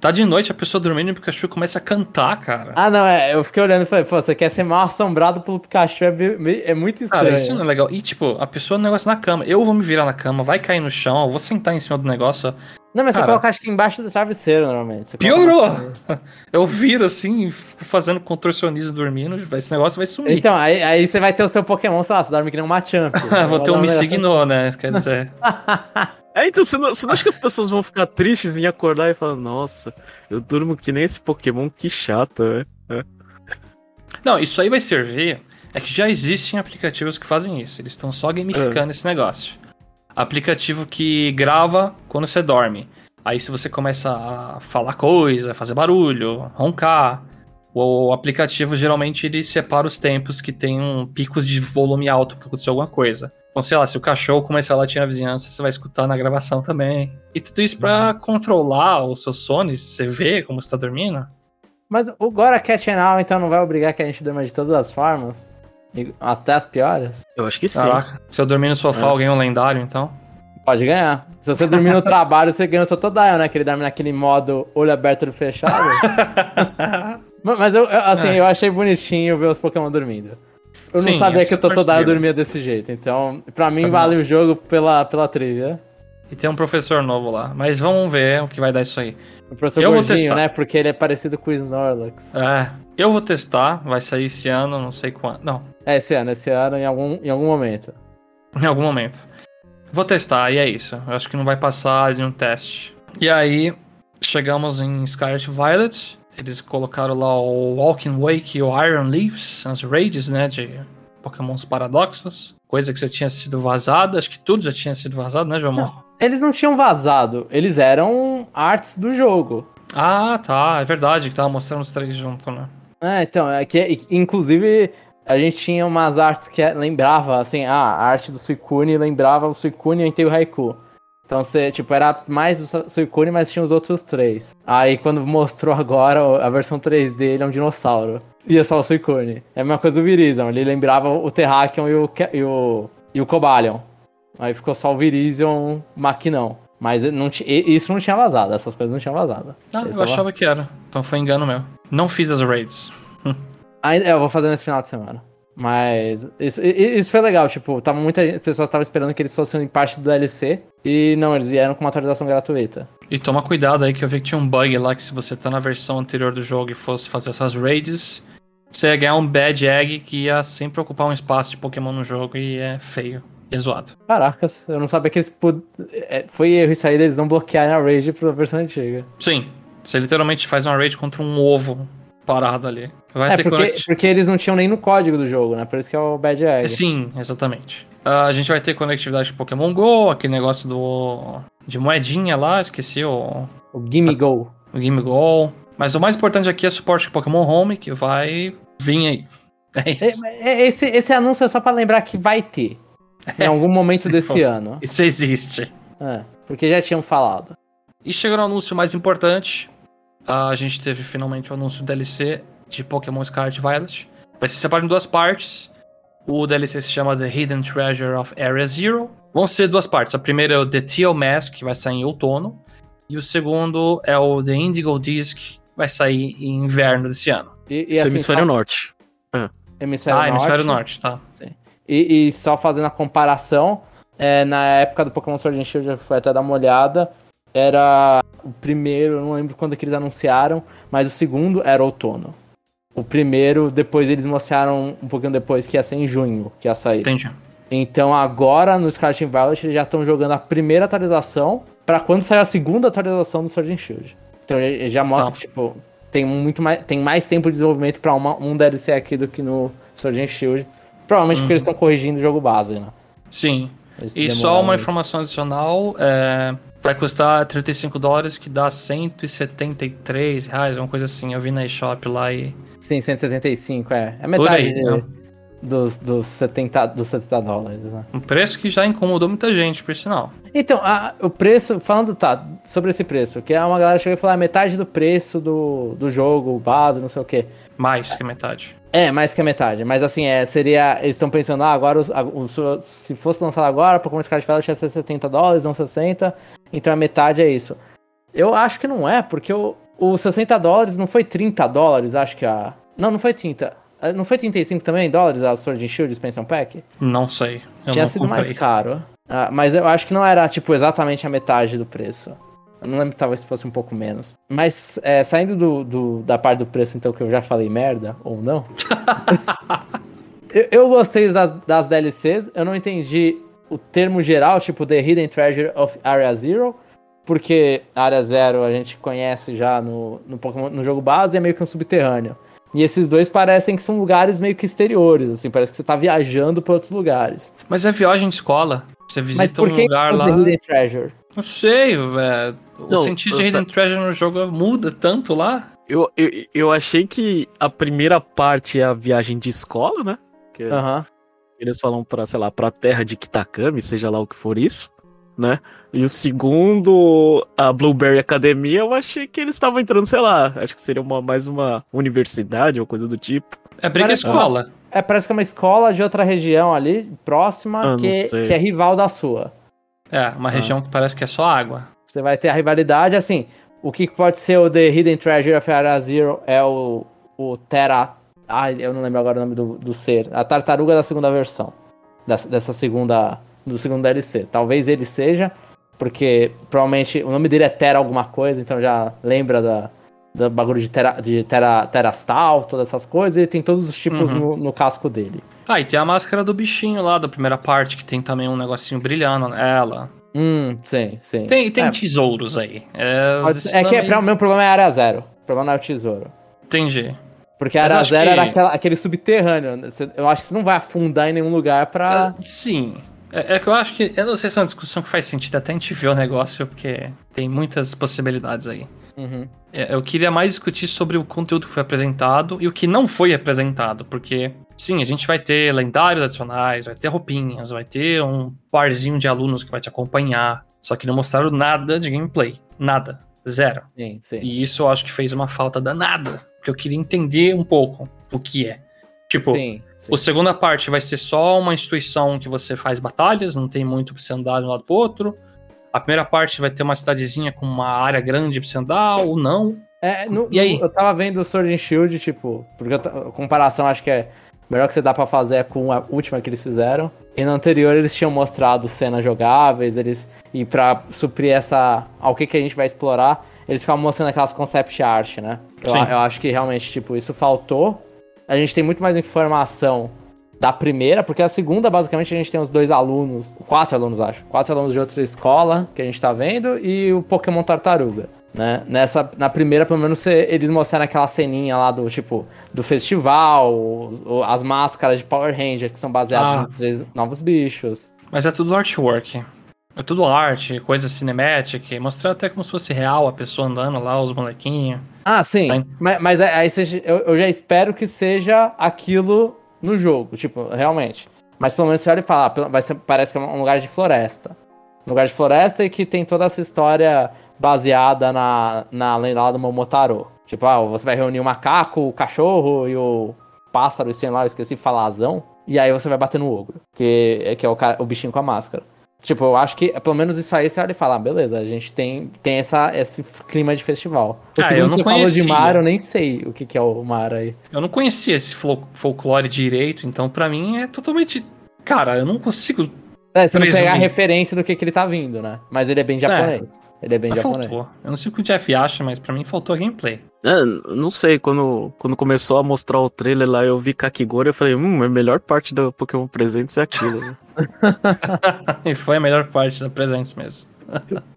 Tá de noite, a pessoa dormindo e o Pikachu começa a cantar, cara. Ah, não, é. Eu fiquei olhando e falei, pô, você quer ser mal assombrado pelo Pikachu? É, meio- é muito estranho. Cara, isso não é legal. E, tipo, a pessoa no negócio na cama. Eu vou me virar na cama, vai cair no chão, eu vou sentar em cima do negócio. Não, mas você Cara. coloca acho que embaixo do travesseiro, normalmente. Você Piorou! Eu viro assim, fico fazendo contorcionismo dormindo, vai- esse negócio vai sumir. Então, aí, aí você vai ter o seu Pokémon, sei lá, você dorme que nem um Machamp. Vou ter um signou, né? Quer dizer. É, então você não, você não acha que as pessoas vão ficar tristes em acordar e falar, nossa, eu durmo que nem esse Pokémon, que chato, né? Não, isso aí vai servir. É que já existem aplicativos que fazem isso. Eles estão só gamificando esse negócio. Aplicativo que grava quando você dorme. Aí se você começa a falar coisa, fazer barulho, roncar, o aplicativo geralmente ele separa os tempos que tem um picos de volume alto porque aconteceu alguma coisa. Então, sei lá, se o cachorro começar a latir na vizinhança, você vai escutar na gravação também. E tudo isso pra controlar o seu sono, e você vê como você tá dormindo. Mas o Gora Cat Now, então, não vai obrigar que a gente durma de todas as formas? Até as piores? Eu acho que sim. Caraca, se eu dormir no sofá, É. eu ganho um lendário, então. Pode ganhar. Se você dormir no trabalho, você ganha o Totodile, né? Que ele dorme naquele modo olho aberto e fechado. Mas eu, eu- assim, É. eu achei bonitinho ver os Pokémon dormindo. Eu não Sim, sabia essa que o é Totodile dormia desse jeito. Então, pra mim, Também vale o jogo pela, pela trivia. E tem um professor novo lá. Mas vamos ver o que vai dar isso aí. O professor Eu vou gordinho, testar. né? Porque ele é parecido com o Snorlax. É, eu vou testar, vai sair esse ano, não sei quando. Não, É, esse ano, esse ano, em algum, em algum momento. em algum momento. Vou testar, e é isso. Eu acho que não vai passar de um teste. E aí, chegamos em Scarlet Violet. Eles colocaram lá o Walking Wake e o Iron Leaves, as raids, né, de Pokémons paradoxos. Coisa que já tinha sido vazada, acho que tudo já tinha sido vazado, né, Jomon? Eles não tinham vazado, eles eram artes do jogo. Ah, tá, é verdade que tava mostrando os três juntos, né? É, então, é que, inclusive, a gente tinha umas artes que lembrava, assim, ah, a arte do Suicune lembrava o Suicune e o Entei Haiku. Então, você, tipo, era mais o Suicune, mas tinha os outros três. Aí, quando mostrou agora a versão 3D, ele é um dinossauro. E é só o Suicune. É a mesma coisa do Virizion, ele lembrava o Terrakion e o, e o, e o Cobalion. Aí ficou só o Virizion Maquinão. Mas não isso não tinha vazado, essas coisas não tinham vazado. Ah, Esse eu tava- achava que era. Então foi engano meu. Não fiz as raids. Ainda, eu vou fazer nesse final de semana. Mas isso, isso foi legal, tipo, tava muita gente, pessoas estavam esperando que eles fossem parte do DLC. E não, eles vieram com uma atualização gratuita. E toma cuidado aí que eu vi que tinha um bug lá que se você tá na versão anterior do jogo e fosse fazer essas raids, você ia ganhar um bad egg que ia sempre ocupar um espaço de Pokémon no jogo e é feio. E é zoado. Caracas, eu não sabia que eles pod... é, Foi erro isso aí deles não bloquearem a Rage pra versão antiga. Sim, você literalmente faz uma raid contra um ovo parado ali. Vai é, ter porque, porque eles não tinham nem no código do jogo, né? Por isso que é o Bad Egg. Sim, exatamente. Ah, a gente vai ter conectividade com Pokémon GO, aquele negócio do de moedinha lá, esqueci o, O Gimme Go. o Game Go. Mas o mais importante aqui é suporte com Pokémon Home, que vai vir aí. É isso. É, é, esse, esse anúncio é só pra lembrar que vai ter. Em algum momento desse ano. Isso existe. É, porque já tinham falado. E chega no anúncio mais importante. Ah, A gente teve finalmente o anúncio do DLC de Pokémon Scarlet e Violet. Vai ser separado em duas partes. O DLC se chama The Hidden Treasure of Area Zero. Vão ser duas partes. A primeira é o The Teal Mask, que vai sair em outono. E o segundo é o The Indigo Disc, que vai sair em inverno desse ano. E, e Isso é assim, hemisfério só- norte. Hemisfério ah, Norte. Hemisfério Norte, tá. E, e só fazendo a comparação, é, na época do Pokémon Sword and Shield, eu fui até dar uma olhada, era o primeiro, eu não lembro quando que eles anunciaram, mas o segundo era outono. O primeiro, depois eles mostraram um pouquinho depois que ia ser em junho, que ia sair. Entendi. Então agora no Scarlet Violet eles já estão jogando a primeira atualização pra quando sair a segunda atualização do Sword and Shield. Então já mostra Tá. que tipo tem muito mais tem mais tempo de desenvolvimento pra uma- um DLC aqui do que no Sword and Shield. Provavelmente porque eles estão corrigindo o jogo base, né? Sim. Eles E só uma isso. informação adicional, é, vai custar 35 dólares, que dá 173 reais, uma coisa assim. Eu vi na eShop lá e... Sim, 175, é. É metade aí, né? dos, dos, 70, dos 70 dólares, né? Um preço que já incomodou muita gente, por sinal. Então, a- o preço, falando tá, sobre esse preço, que é uma galera chegou e falou, ah, metade do preço do, do jogo, base, não sei o quê. Mais que metade. É, mais que a metade. Mas assim, é, seria. Eles estão pensando, ah, agora os- a- o- se fosse lançado agora, Pokémon Scarlet Violet ia ser 70 dólares, não 60. Então a metade é isso. Eu acho que não é, porque o, o 60 dólares não foi 30 dólares, acho que a. Não, não foi 30. Eh, Não foi 35 também dólares a Sword and Shield Expansion Pack? Não sei. Eu Tinha não sido mais comprei. caro. Ah, mas eu acho que não era, tipo, exatamente a metade do preço. Eu não lembro, talvez fosse um pouco menos. Mas é, saindo do, do- da parte do preço, então, que eu já falei merda, ou não. eu, eu gostei das, das DLCs, eu não entendi o termo geral, tipo The Hidden Treasure of Area Zero, porque Area Zero a gente conhece já no, no, Pokémon, no jogo base, é meio que um subterrâneo. E esses dois parecem que são lugares meio que exteriores, assim, parece que você tá viajando pra outros lugares. Mas é viagem de escola. Você Mas visita por um que lugar o lá. The Hidden Treasure? Não sei, velho. O Não, sentido de Hidden Treasure no jogo muda tanto lá. Eu, eu, eu achei que a primeira parte é a viagem de escola, né? Que Aham. eles falam pra, sei lá, pra terra de Kitakami, seja lá o que for isso, né? E o segundo, a Blueberry Academia, eu achei que eles estavam entrando, sei lá, acho que seria uma, mais uma universidade ou coisa do tipo. É briga Parece- escola. É, parece que é uma escola de outra região ali, próxima, Ah, que, que é rival da sua. É, uma região que parece que é só água. Você vai ter a rivalidade, assim, o que pode ser o The Hidden Treasure of Area Zero é o, o Terra... Ai, eu não lembro agora o nome do, do ser. A tartaruga da segunda versão. Dessa, dessa segunda... Do segundo DLC. Talvez ele seja, porque provavelmente o nome dele é Terra alguma coisa, então já lembra da... Do bagulho de, tera, de tera, terastal, todas essas coisas, ele tem todos os tipos Uhum. no, no casco dele. Ah, e tem a máscara do bichinho lá da primeira parte, que tem também um negocinho brilhando nela. Hum, sim, sim. Tem, tem é, tesouros aí. É, é que é, também- o meu problema é a área zero. O problema não é o tesouro. Entendi. Porque a área zero que- era aquela- aquele subterrâneo. Eu acho que você não vai afundar em nenhum lugar pra. Ah, sim. É, é que eu acho que. Eu não sei se é uma discussão que faz sentido até a gente ver o negócio, porque tem muitas possibilidades aí. Uhum. É, Eu queria mais discutir sobre o conteúdo que foi apresentado e o que não foi apresentado, porque sim, a gente vai ter lendários adicionais, vai ter roupinhas, vai ter um parzinho de alunos que vai te acompanhar, só que não mostraram nada de gameplay, nada, zero. Sim, sim. E isso eu acho que fez uma falta danada, porque eu queria entender um pouco o que é. Tipo, sim, sim. a segunda parte vai ser só uma instituição que você faz batalhas, não tem muito pra você andar de um lado pro outro. A primeira parte vai ter uma cidadezinha com uma área grande pra você andar, ou não. É, no- E aí? no- eu tava vendo o Sword and Shield, tipo, porque a comparação acho que é. Melhor que você dá pra fazer é com a última que eles fizeram. E no anterior eles tinham mostrado cenas jogáveis, eles. E pra suprir essa. ao que, que a gente vai explorar, eles ficavam mostrando aquelas concept art, né? Eu, Sim. eu acho que realmente, tipo, isso faltou. A gente tem muito mais informação da primeira, porque a segunda, basicamente, a gente tem os dois alunos, quatro alunos, acho. Quatro alunos de outra escola que a gente tá vendo e o Pokémon Tartaruga. Né? Nessa, na primeira, pelo menos, eles mostraram aquela ceninha lá do tipo do festival, as máscaras de Power Ranger que são baseadas Ah. nos três novos bichos. Mas é tudo artwork. É tudo arte, coisa cinemática, mostrar até como se fosse real a pessoa andando lá, os molequinhos. Ah, sim. Tem. Mas, mas aí cê- eu, eu já espero que seja aquilo no jogo, tipo, realmente. Mas pelo menos você olha e fala, ah, vai ser, parece que é um lugar de floresta. Um lugar de floresta e que tem toda essa história baseada na, na lenda lá do Momotaro. Tipo, ah, você vai reunir o macaco, o cachorro e o pássaro, e sei lá, eu esqueci, falazão. E aí você vai bater no ogro, que, que é o, cara, o bichinho com a máscara. Tipo, eu acho que pelo menos isso aí você olha e fala, ah, beleza, a gente tem, tem essa, esse clima de festival. O Ah, segundo eu não você falou de mar, eu nem sei o que, que é o mar aí. Eu não conhecia esse fol- folclore direito, então pra mim é totalmente. Cara, eu não consigo. É, você não pegar a referência do que, que ele tá vindo, né? Mas ele é bem japonês. Ele é bem japonês. faltou. Eu não sei o que o Jeff acha, mas pra mim faltou a gameplay. É, não sei, quando, quando começou a mostrar o trailer lá, eu vi Kakigori, eu falei, hum, a melhor parte do Pokémon Presentes é aquilo. e foi a melhor parte da presença mesmo.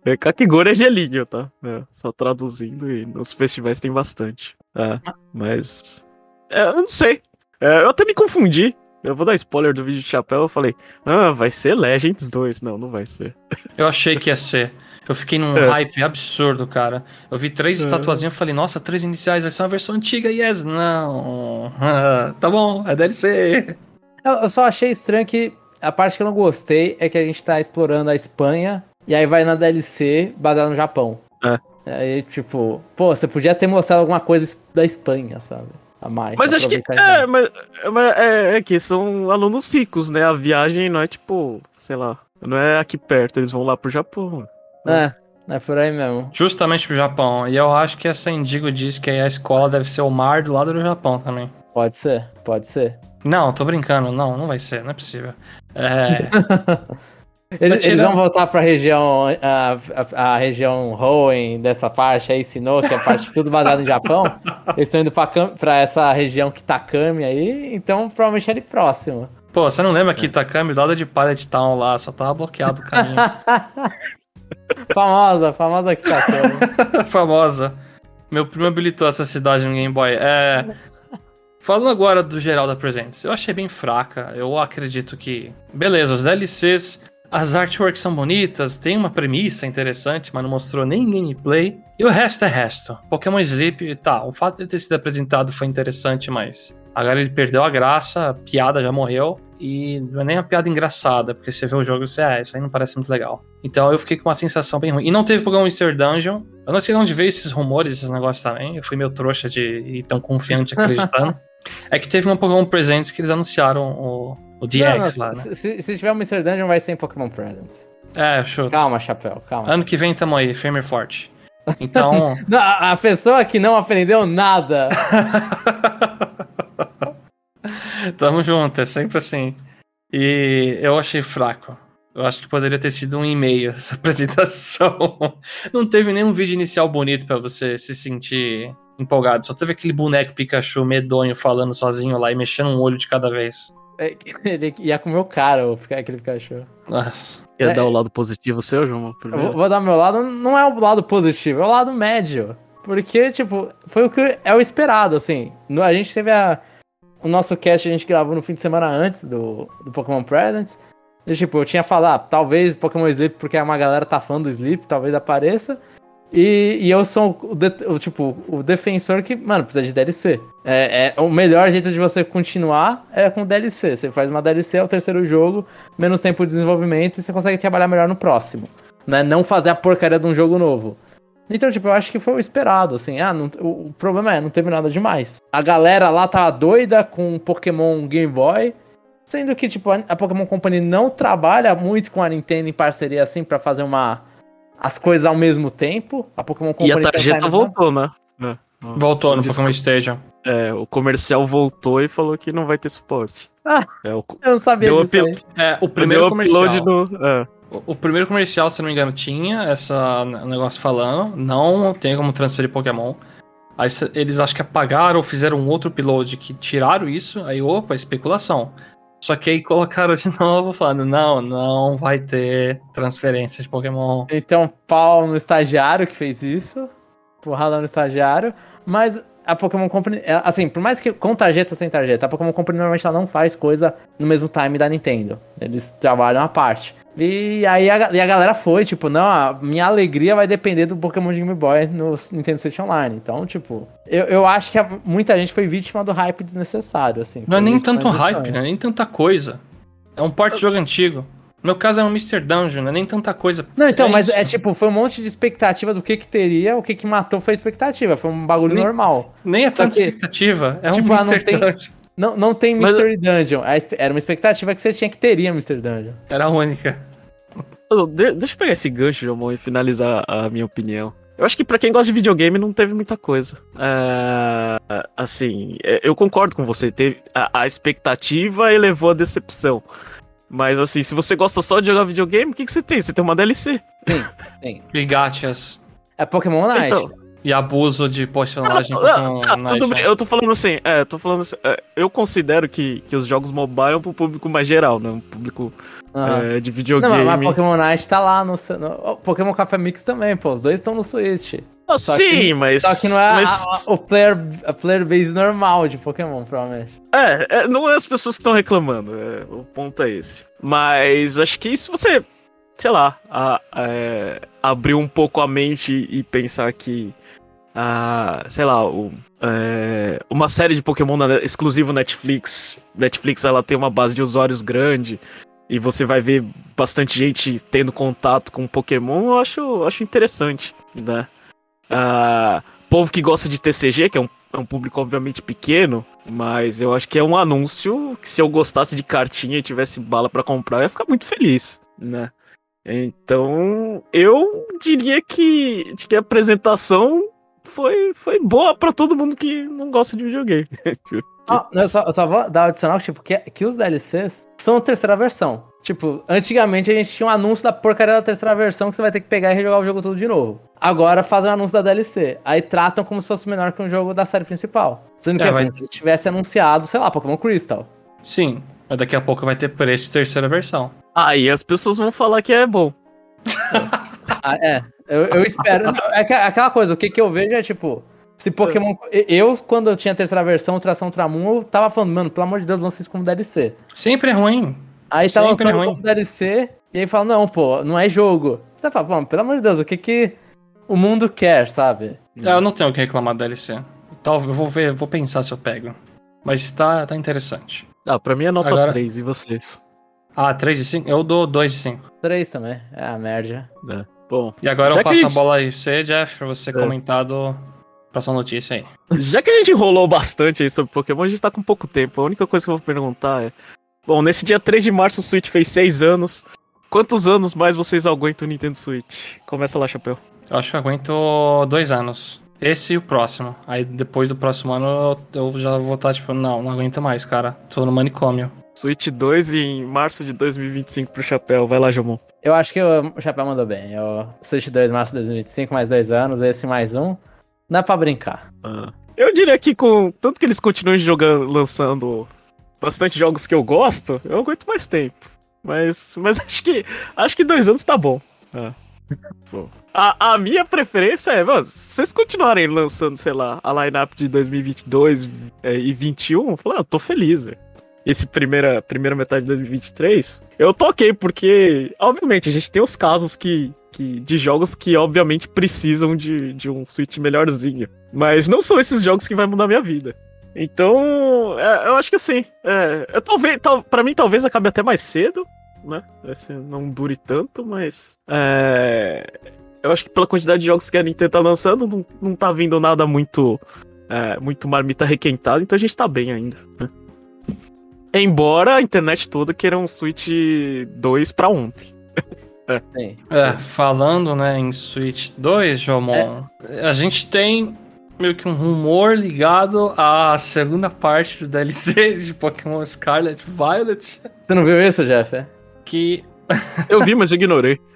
É, Kakigori é gelinho, tá? É, só traduzindo e nos festivais tem bastante. É, mas. É, eu não sei. É, eu até me confundi. Eu vou dar spoiler do vídeo de chapéu. Eu falei, ah, vai ser Legends 2. Não, não vai ser. Eu achei que ia ser. Eu fiquei num É. hype absurdo, cara. Eu vi três É. estatuazinhas e falei, nossa, três iniciais, vai ser uma versão antiga, yes, não. tá bom, é DLC. Eu, eu só achei estranho que a parte que eu não gostei é que a gente tá explorando a Espanha e aí vai na DLC baseada no Japão. É. Aí, tipo, pô, você podia ter mostrado alguma coisa da Espanha, sabe? A mais. Mas acho que. É, mas, mas é, é que são alunos ricos, né? A viagem não é tipo, sei lá. Não é aqui perto, eles vão lá pro Japão. É, é por aí mesmo. Justamente pro Japão. E eu acho que essa Indigo diz que a escola deve ser o mar do lado do Japão também. Pode ser, pode ser. Não, tô brincando. Não, não vai ser, não é possível. É, Eles, eles vão voltar pra região, a, a, a região Hoenn dessa parte aí, Sinnoh, que é a parte tudo baseada no Japão. Eles estão indo pra, pra essa região Kitakami aí, então provavelmente é ali próximo. Pô, você não lembra que Itakami, do de Pilot Town lá, só tava bloqueado o caminho. Famosa, famosa Kitakami. Famosa. Meu primo habilitou essa cidade no Game Boy. É. Falando agora do geral da Presents, eu achei bem fraca. Eu acredito que. Beleza, os DLCs, as artworks são bonitas, tem uma premissa interessante, mas não mostrou nem gameplay. E o resto é resto. Pokémon Sleep, tá, o fato de ter sido apresentado foi interessante, mas. Agora ele perdeu a graça, a piada já morreu. E não é nem uma piada engraçada, porque você vê o jogo e você, ah, isso aí não parece muito legal. Então eu fiquei com uma sensação bem ruim. E não teve Pokémon Mr. Dungeon. Eu não sei de onde veio esses rumores, esses negócios também. Eu fui meio trouxa de ir tão confiante acreditando. é que teve uma Pokémon Presents que eles anunciaram o, o DX Não, não, lá, né? se, se- tiver o Mr. Dungeon, vai ser em Pokémon Presents. É, show. Calma, chapéu, calma. Ano que vem tamo aí, firme e forte. Então, Não, a a pessoa que não aprendeu nada. tamo junto, é sempre assim. E eu achei fraco. Eu acho que poderia ter sido um e-mail essa apresentação. Não teve nenhum vídeo inicial bonito pra você se sentir empolgado. Só teve aquele boneco Pikachu medonho falando sozinho lá e mexendo um olho de cada vez. É, Ele ia comer o cara, aquele Pikachu. Nossa. Quer É. dar o lado positivo seu, João? Eu vou, Primeiro? vou dar meu lado, não é o lado positivo, é o lado médio. Porque, tipo, foi o que é o esperado, assim. A gente teve a, o nosso cast, a gente gravou no fim de semana antes do, do Pokémon Presents. E, tipo, eu tinha falado, ah, talvez Pokémon Sleep, porque uma galera tá fã do Sleep, talvez apareça. E, e eu sou o, de- o, tipo, o defensor que, mano, precisa de DLC. É, é- o melhor jeito de você continuar é com DLC. Você faz uma DLC, é o terceiro jogo, menos tempo de desenvolvimento e você consegue trabalhar melhor no próximo. Né? Não fazer a porcaria de um jogo novo. Então, tipo, eu acho que foi o esperado, assim. Ah, não- o, o problema é, não teve nada demais. A galera lá tava doida com Pokémon Game Boy. Sendo que, tipo, a, Pokémon Company não trabalha muito com a Nintendo em parceria, assim, pra fazer uma... As coisas ao mesmo tempo. A Pokémon E Company... a tem um tarjeta time- voltou, né? É. Voltou no Desculpa. Pokémon Stadium. É, o comercial voltou e falou que não vai ter suporte. Ah. É, o, Eu não sabia Deu disso. É, o primeiro comercial. upload no. É. O- O primeiro comercial, se não me engano, tinha essa n- negócio falando. Não tem como transferir Pokémon. Aí eles acho que apagaram ou fizeram um outro upload que tiraram isso. Aí, opa, especulação. Só que aí colocaram de novo falando, não, não vai ter transferência de Pokémon. Então, pau no estagiário que fez isso. Porrada no estagiário. Mas a Pokémon Company, é, assim, por mais que com tarjeta ou sem tarjeta, a Pokémon Company normalmente ela não faz coisa no mesmo time da Nintendo. Eles trabalham à parte. E aí a, e a galera foi, tipo, não, a minha alegria vai depender do Pokémon de Game Boy no Nintendo Switch Online. Então, tipo, eu, eu acho que a- muita gente foi vítima do hype desnecessário, assim. Não é nem tanto hype, não. não é nem tanta coisa. É um porte de jogo antigo. No meu caso é um Mr. Dungeon, não é nem tanta coisa. Não, então, mas isso. é tipo, foi um monte de expectativa do que que teria, o que que matou foi a expectativa, foi um bagulho Nem- normal. Nem é tanta expectativa. É tipo, um ah, não Mr. tem- Dungeon. Não, não tem Mas- Mystery Dungeon, a espe- era uma expectativa que você tinha que teria Mystery Dungeon. Era a única. De- deixa eu pegar esse gancho, Jomon, e finalizar a minha opinião. Eu acho que pra quem gosta de videogame não teve muita coisa. É, assim, é, eu concordo com você. Teve, a, a expectativa elevou a decepção. Mas assim, se você gosta só de jogar videogame, o que, que você tem? Você tem uma DLC. Sim. E gachas. É Pokémon Night. Então, E abuso de personagem Ah, com tá, Night, tudo bem. Eu tô falando assim, é, eu tô falando assim, é, eu considero que, que os jogos mobile é pro público mais geral, né? Um público Aham. é, de Não, videogame. mas, mas Pokémon Night tá lá no, no Pokémon Café Mix também, pô. Os dois estão no Switch. Ah, só sim, que- mas. Só que não é a- mas- a- o player, a player base normal de Pokémon, provavelmente. É, é, não é as pessoas que estão reclamando, é, o ponto é esse. Mas acho que se você, sei lá, a- é, abrir um pouco a mente e pensar que, ah, sei lá, o- é, uma série de Pokémon na, exclusivo Netflix, Netflix ela tem uma base de usuários grande e você vai ver bastante gente tendo contato com Pokémon, eu acho, acho interessante, né? Ah, povo que gosta de TCG, que é um, é um público obviamente pequeno, mas eu acho que é um anúncio que se eu gostasse de cartinha e tivesse bala pra comprar, eu ia ficar muito feliz, né? Então, eu diria que, de que a apresentação foi, foi boa pra todo mundo que não gosta de videogame. Ah, eu, só, eu só vou dar o adicional que, tipo, que, que os DLCs são a terceira versão. Tipo, antigamente a gente tinha um anúncio da porcaria da terceira versão que você vai ter que pegar e rejogar o jogo todo de novo. Agora fazem um anúncio da DLC. Aí tratam como se fosse menor que um jogo da série principal. Sendo que É, vai- se eles tivessem anunciado, sei lá, Pokémon Crystal. Sim, mas daqui a pouco vai ter preço de terceira versão. Aí as pessoas vão falar que é bom. Ah, é. Eu, eu espero. Não, é que- aquela coisa, o que, que eu vejo é tipo. Se Pokémon. Eu, quando eu tinha a terceira versão, Tração Tramon, eu tava falando, mano, pelo amor de Deus, lança isso como DLC. Sempre é ruim. Aí tá Sempre lançando ruim. como DLC, e aí fala, não, pô, não é jogo. Você fala, pô, pelo amor de Deus, o que que o mundo quer, sabe? É, eu não tenho o que reclamar da DLC. Talvez eu vou ver, vou pensar se eu pego. Mas tá, tá interessante. Ah, pra mim é nota Agora- 3, e vocês? Ah, 3 de 5? Eu dou 2 de 5. Três também. É a merda. É. Bom, E agora eu passo a a, gente- bola aí pra você, Jeff, pra você É. comentar do próxima notícia aí. já que a gente enrolou bastante aí sobre Pokémon, a gente tá com pouco tempo. A única coisa que eu vou perguntar é... Bom, nesse dia 3 de março o Switch fez 6 anos. Quantos anos mais vocês aguentam o Nintendo Switch? Começa lá, Chapéu. Eu acho que eu aguento dois anos. Esse e o próximo. Aí depois do próximo ano eu eu já vou estar tipo, não, não aguento mais, cara. Tô no manicômio. Switch 2 em março de 2025 pro Chapéu. Vai lá, Jamon. Eu acho que o Chapéu mandou bem. Eu Switch 2 março de 2025, mais dois anos, esse mais um. Dá pra brincar. Ah. Eu diria que com tanto que eles continuam jogando, lançando bastante jogos que eu gosto, eu aguento mais tempo. Mas, mas acho que acho que dois anos tá bom. Ah. A, a minha preferência é, mano, se vocês continuarem lançando, sei lá, a lineup de 2022 é, e 21, eu falo, ah, eu tô feliz, velho. Esse primeira, primeira metade de 2023, eu toquei porque, obviamente, a gente tem os casos que, que de jogos que, obviamente, precisam de, de um Switch melhorzinho. Mas não são esses jogos que vai mudar minha vida. Então, é, eu acho que assim, é, eu, talvez, tal, pra mim talvez acabe até mais cedo, né? Esse não dure tanto, mas é, eu acho que pela quantidade de jogos que a Nintendo tá lançando, não, não tá vindo nada muito, é, muito marmita requentada, então a gente tá bem ainda. né? Embora a internet toda queira um Switch 2 pra ontem. Sim. É, falando, né, em Switch 2, Jomon, a gente tem meio que um rumor ligado à segunda parte do DLC de Pokémon Scarlet Violet, Você não viu isso, Jeff? É? Que Eu vi, mas ignorei.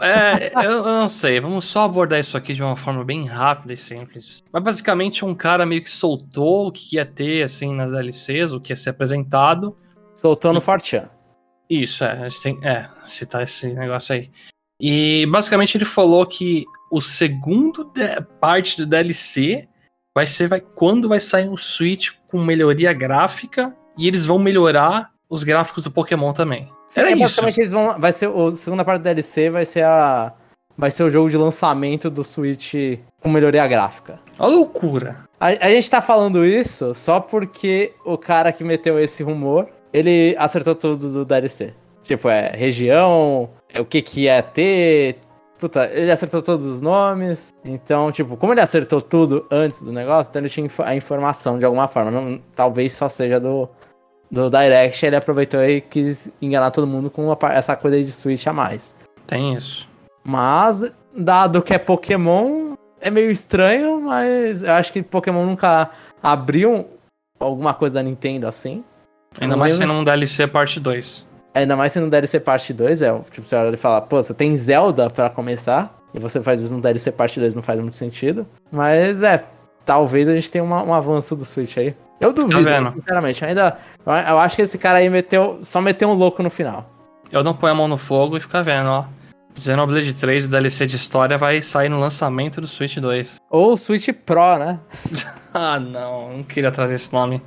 É, eu, eu não sei, vamos só abordar isso aqui de uma forma bem rápida e simples. Mas basicamente um cara meio que soltou o que ia ter, assim, nas DLCs, o que ia ser apresentado. Soltou no Fortran. Isso, é, a gente tem, é, citar esse negócio aí. E basicamente ele falou que o segundo de- parte do DLC vai ser vai, quando vai sair um Switch com melhoria gráfica e eles vão melhorar os gráficos do Pokémon também. Era É, isso. basicamente eles vão. Vai ser. A segunda parte do DLC vai ser a. Vai ser o jogo de lançamento do Switch com melhoria gráfica. A loucura. A, a gente tá falando isso só porque o cara que meteu esse rumor, ele acertou tudo do DLC. Tipo, é região, é o que que ia ter. Puta, ele acertou todos os nomes. Então, tipo, como ele acertou tudo antes do negócio, então ele tinha a informação de alguma forma. Não, talvez só seja do, do Direct. Ele aproveitou e quis enganar todo mundo com uma essa coisa aí de Switch a mais. Tem isso. Mas, dado que é Pokémon, é meio estranho, mas eu acho que Pokémon nunca abriu alguma coisa da Nintendo assim. Ainda Não mais lembro. sendo um DLC parte 2. Ainda mais se não DLC parte 2, é tipo, você olha e fala, pô, você tem Zelda pra começar, e você faz isso no DLC parte 2, não faz muito sentido. Mas é, talvez a gente tenha uma- um avanço do Switch aí. Eu duvido, vendo? sinceramente. Ainda. Eu, eu acho que esse cara aí meteu. Só meteu um louco no final. Eu não ponho a mão no fogo e fica vendo, ó. Xenoblade 3, o DLC de história, vai sair no lançamento do Switch 2. Ou o Switch Pro, né? Ah, não, não queria trazer esse nome.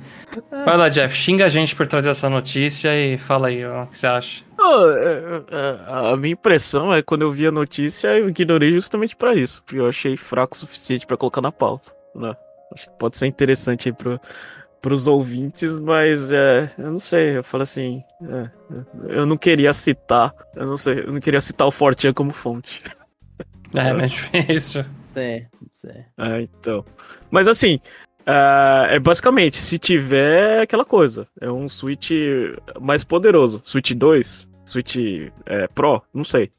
Vai lá, Jeff, xinga a gente por trazer essa notícia e fala aí, ó, o que você acha. Ah, é, é, a minha impressão é que quando eu vi a notícia, eu ignorei justamente pra isso, porque eu achei fraco o suficiente pra colocar na pauta. Né? Acho que pode ser interessante aí pro, pros ouvintes, mas é, eu não sei, eu falo assim, é, é, eu não queria citar, eu não sei, eu não queria citar o Fortean como fonte. É, mas difícil. Sim, sim. É, então. Mas assim, ah, é basicamente, se tiver aquela coisa, é um Switch mais poderoso, Switch 2, Switch é, Pro, não sei.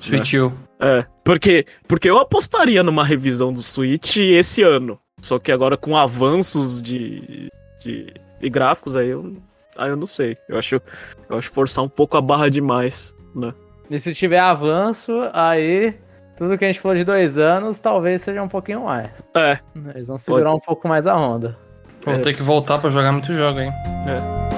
Switch U. É, porque, porque eu apostaria numa revisão do Switch esse ano. Só que agora com avanços de, de, de gráficos aí eu Ah, eu não sei. Eu acho, eu acho forçar um pouco a barra demais, né? E se tiver avanço, aí tudo que a gente falou de dois anos, talvez seja um pouquinho mais. É. Eles vão segurar Pode. um pouco mais a onda. Vou ter que voltar para jogar muito jogo, hein? É.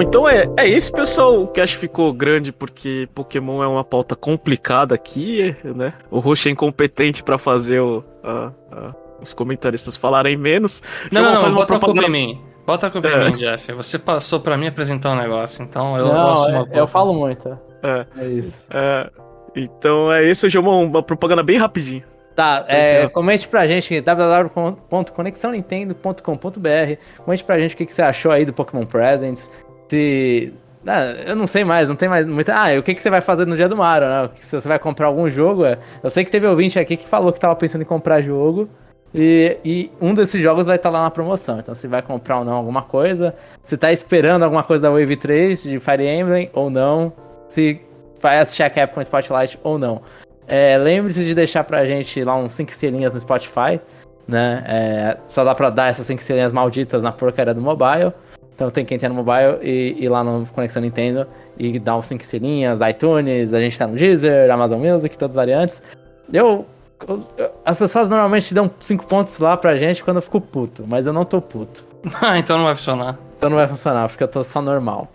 Bom, então é, é isso, pessoal. O cast ficou grande porque Pokémon é uma pauta complicada aqui, né? O Roxo é incompetente para fazer o, a, a, os comentaristas falarem menos. Não, não, não, faz bota propaganda... a culpa em mim. Bota a culpa é. em mim, Jeff. Você passou para mim apresentar um negócio, então eu não, é, eu falo muito. É, é isso. É, então é isso, eu uma, uma propaganda bem rapidinho. Tá, é, comente pra gente www.conexãonintendo.com.br Comente pra gente o que, que você achou aí do Pokémon Presents se. Ah, eu não sei mais, não tem mais muita. Ah, o que, que você vai fazer no dia do Mario, né? Se você vai comprar algum jogo. É, eu sei que teve ouvinte aqui que falou que tava pensando em comprar jogo. E, e um desses jogos vai estar tá lá na promoção. Então, se vai comprar ou não alguma coisa. Se tá esperando alguma coisa da Wave 3, de Fire Emblem ou não. Se vai assistir a Capcom Spotlight ou não. É, Lembre-se de deixar pra gente lá uns 5 estrelinhas no Spotify. Né? É, só dá pra dar essas 5 estrelinhas malditas na porcaria do mobile. Então tem quem tem no mobile e, e lá no Conexão Nintendo e dá uns 5 estrelinhas, iTunes, a gente tá no Deezer, Amazon Music, todas as variantes. Eu, eu as pessoas normalmente dão 5 pontos lá pra gente quando eu fico puto, mas eu não tô puto. ah, então não vai funcionar. Então não vai funcionar, porque eu tô só normal.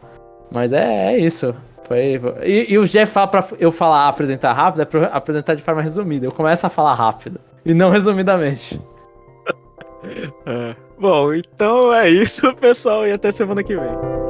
Mas é, é isso. Foi, foi. E, e, o Jeff fala pra eu falar apresentar rápido, é pra apresentar de forma resumida. Eu começo a falar rápido. E não resumidamente. É. Bom, então é isso, pessoal, e até semana que vem.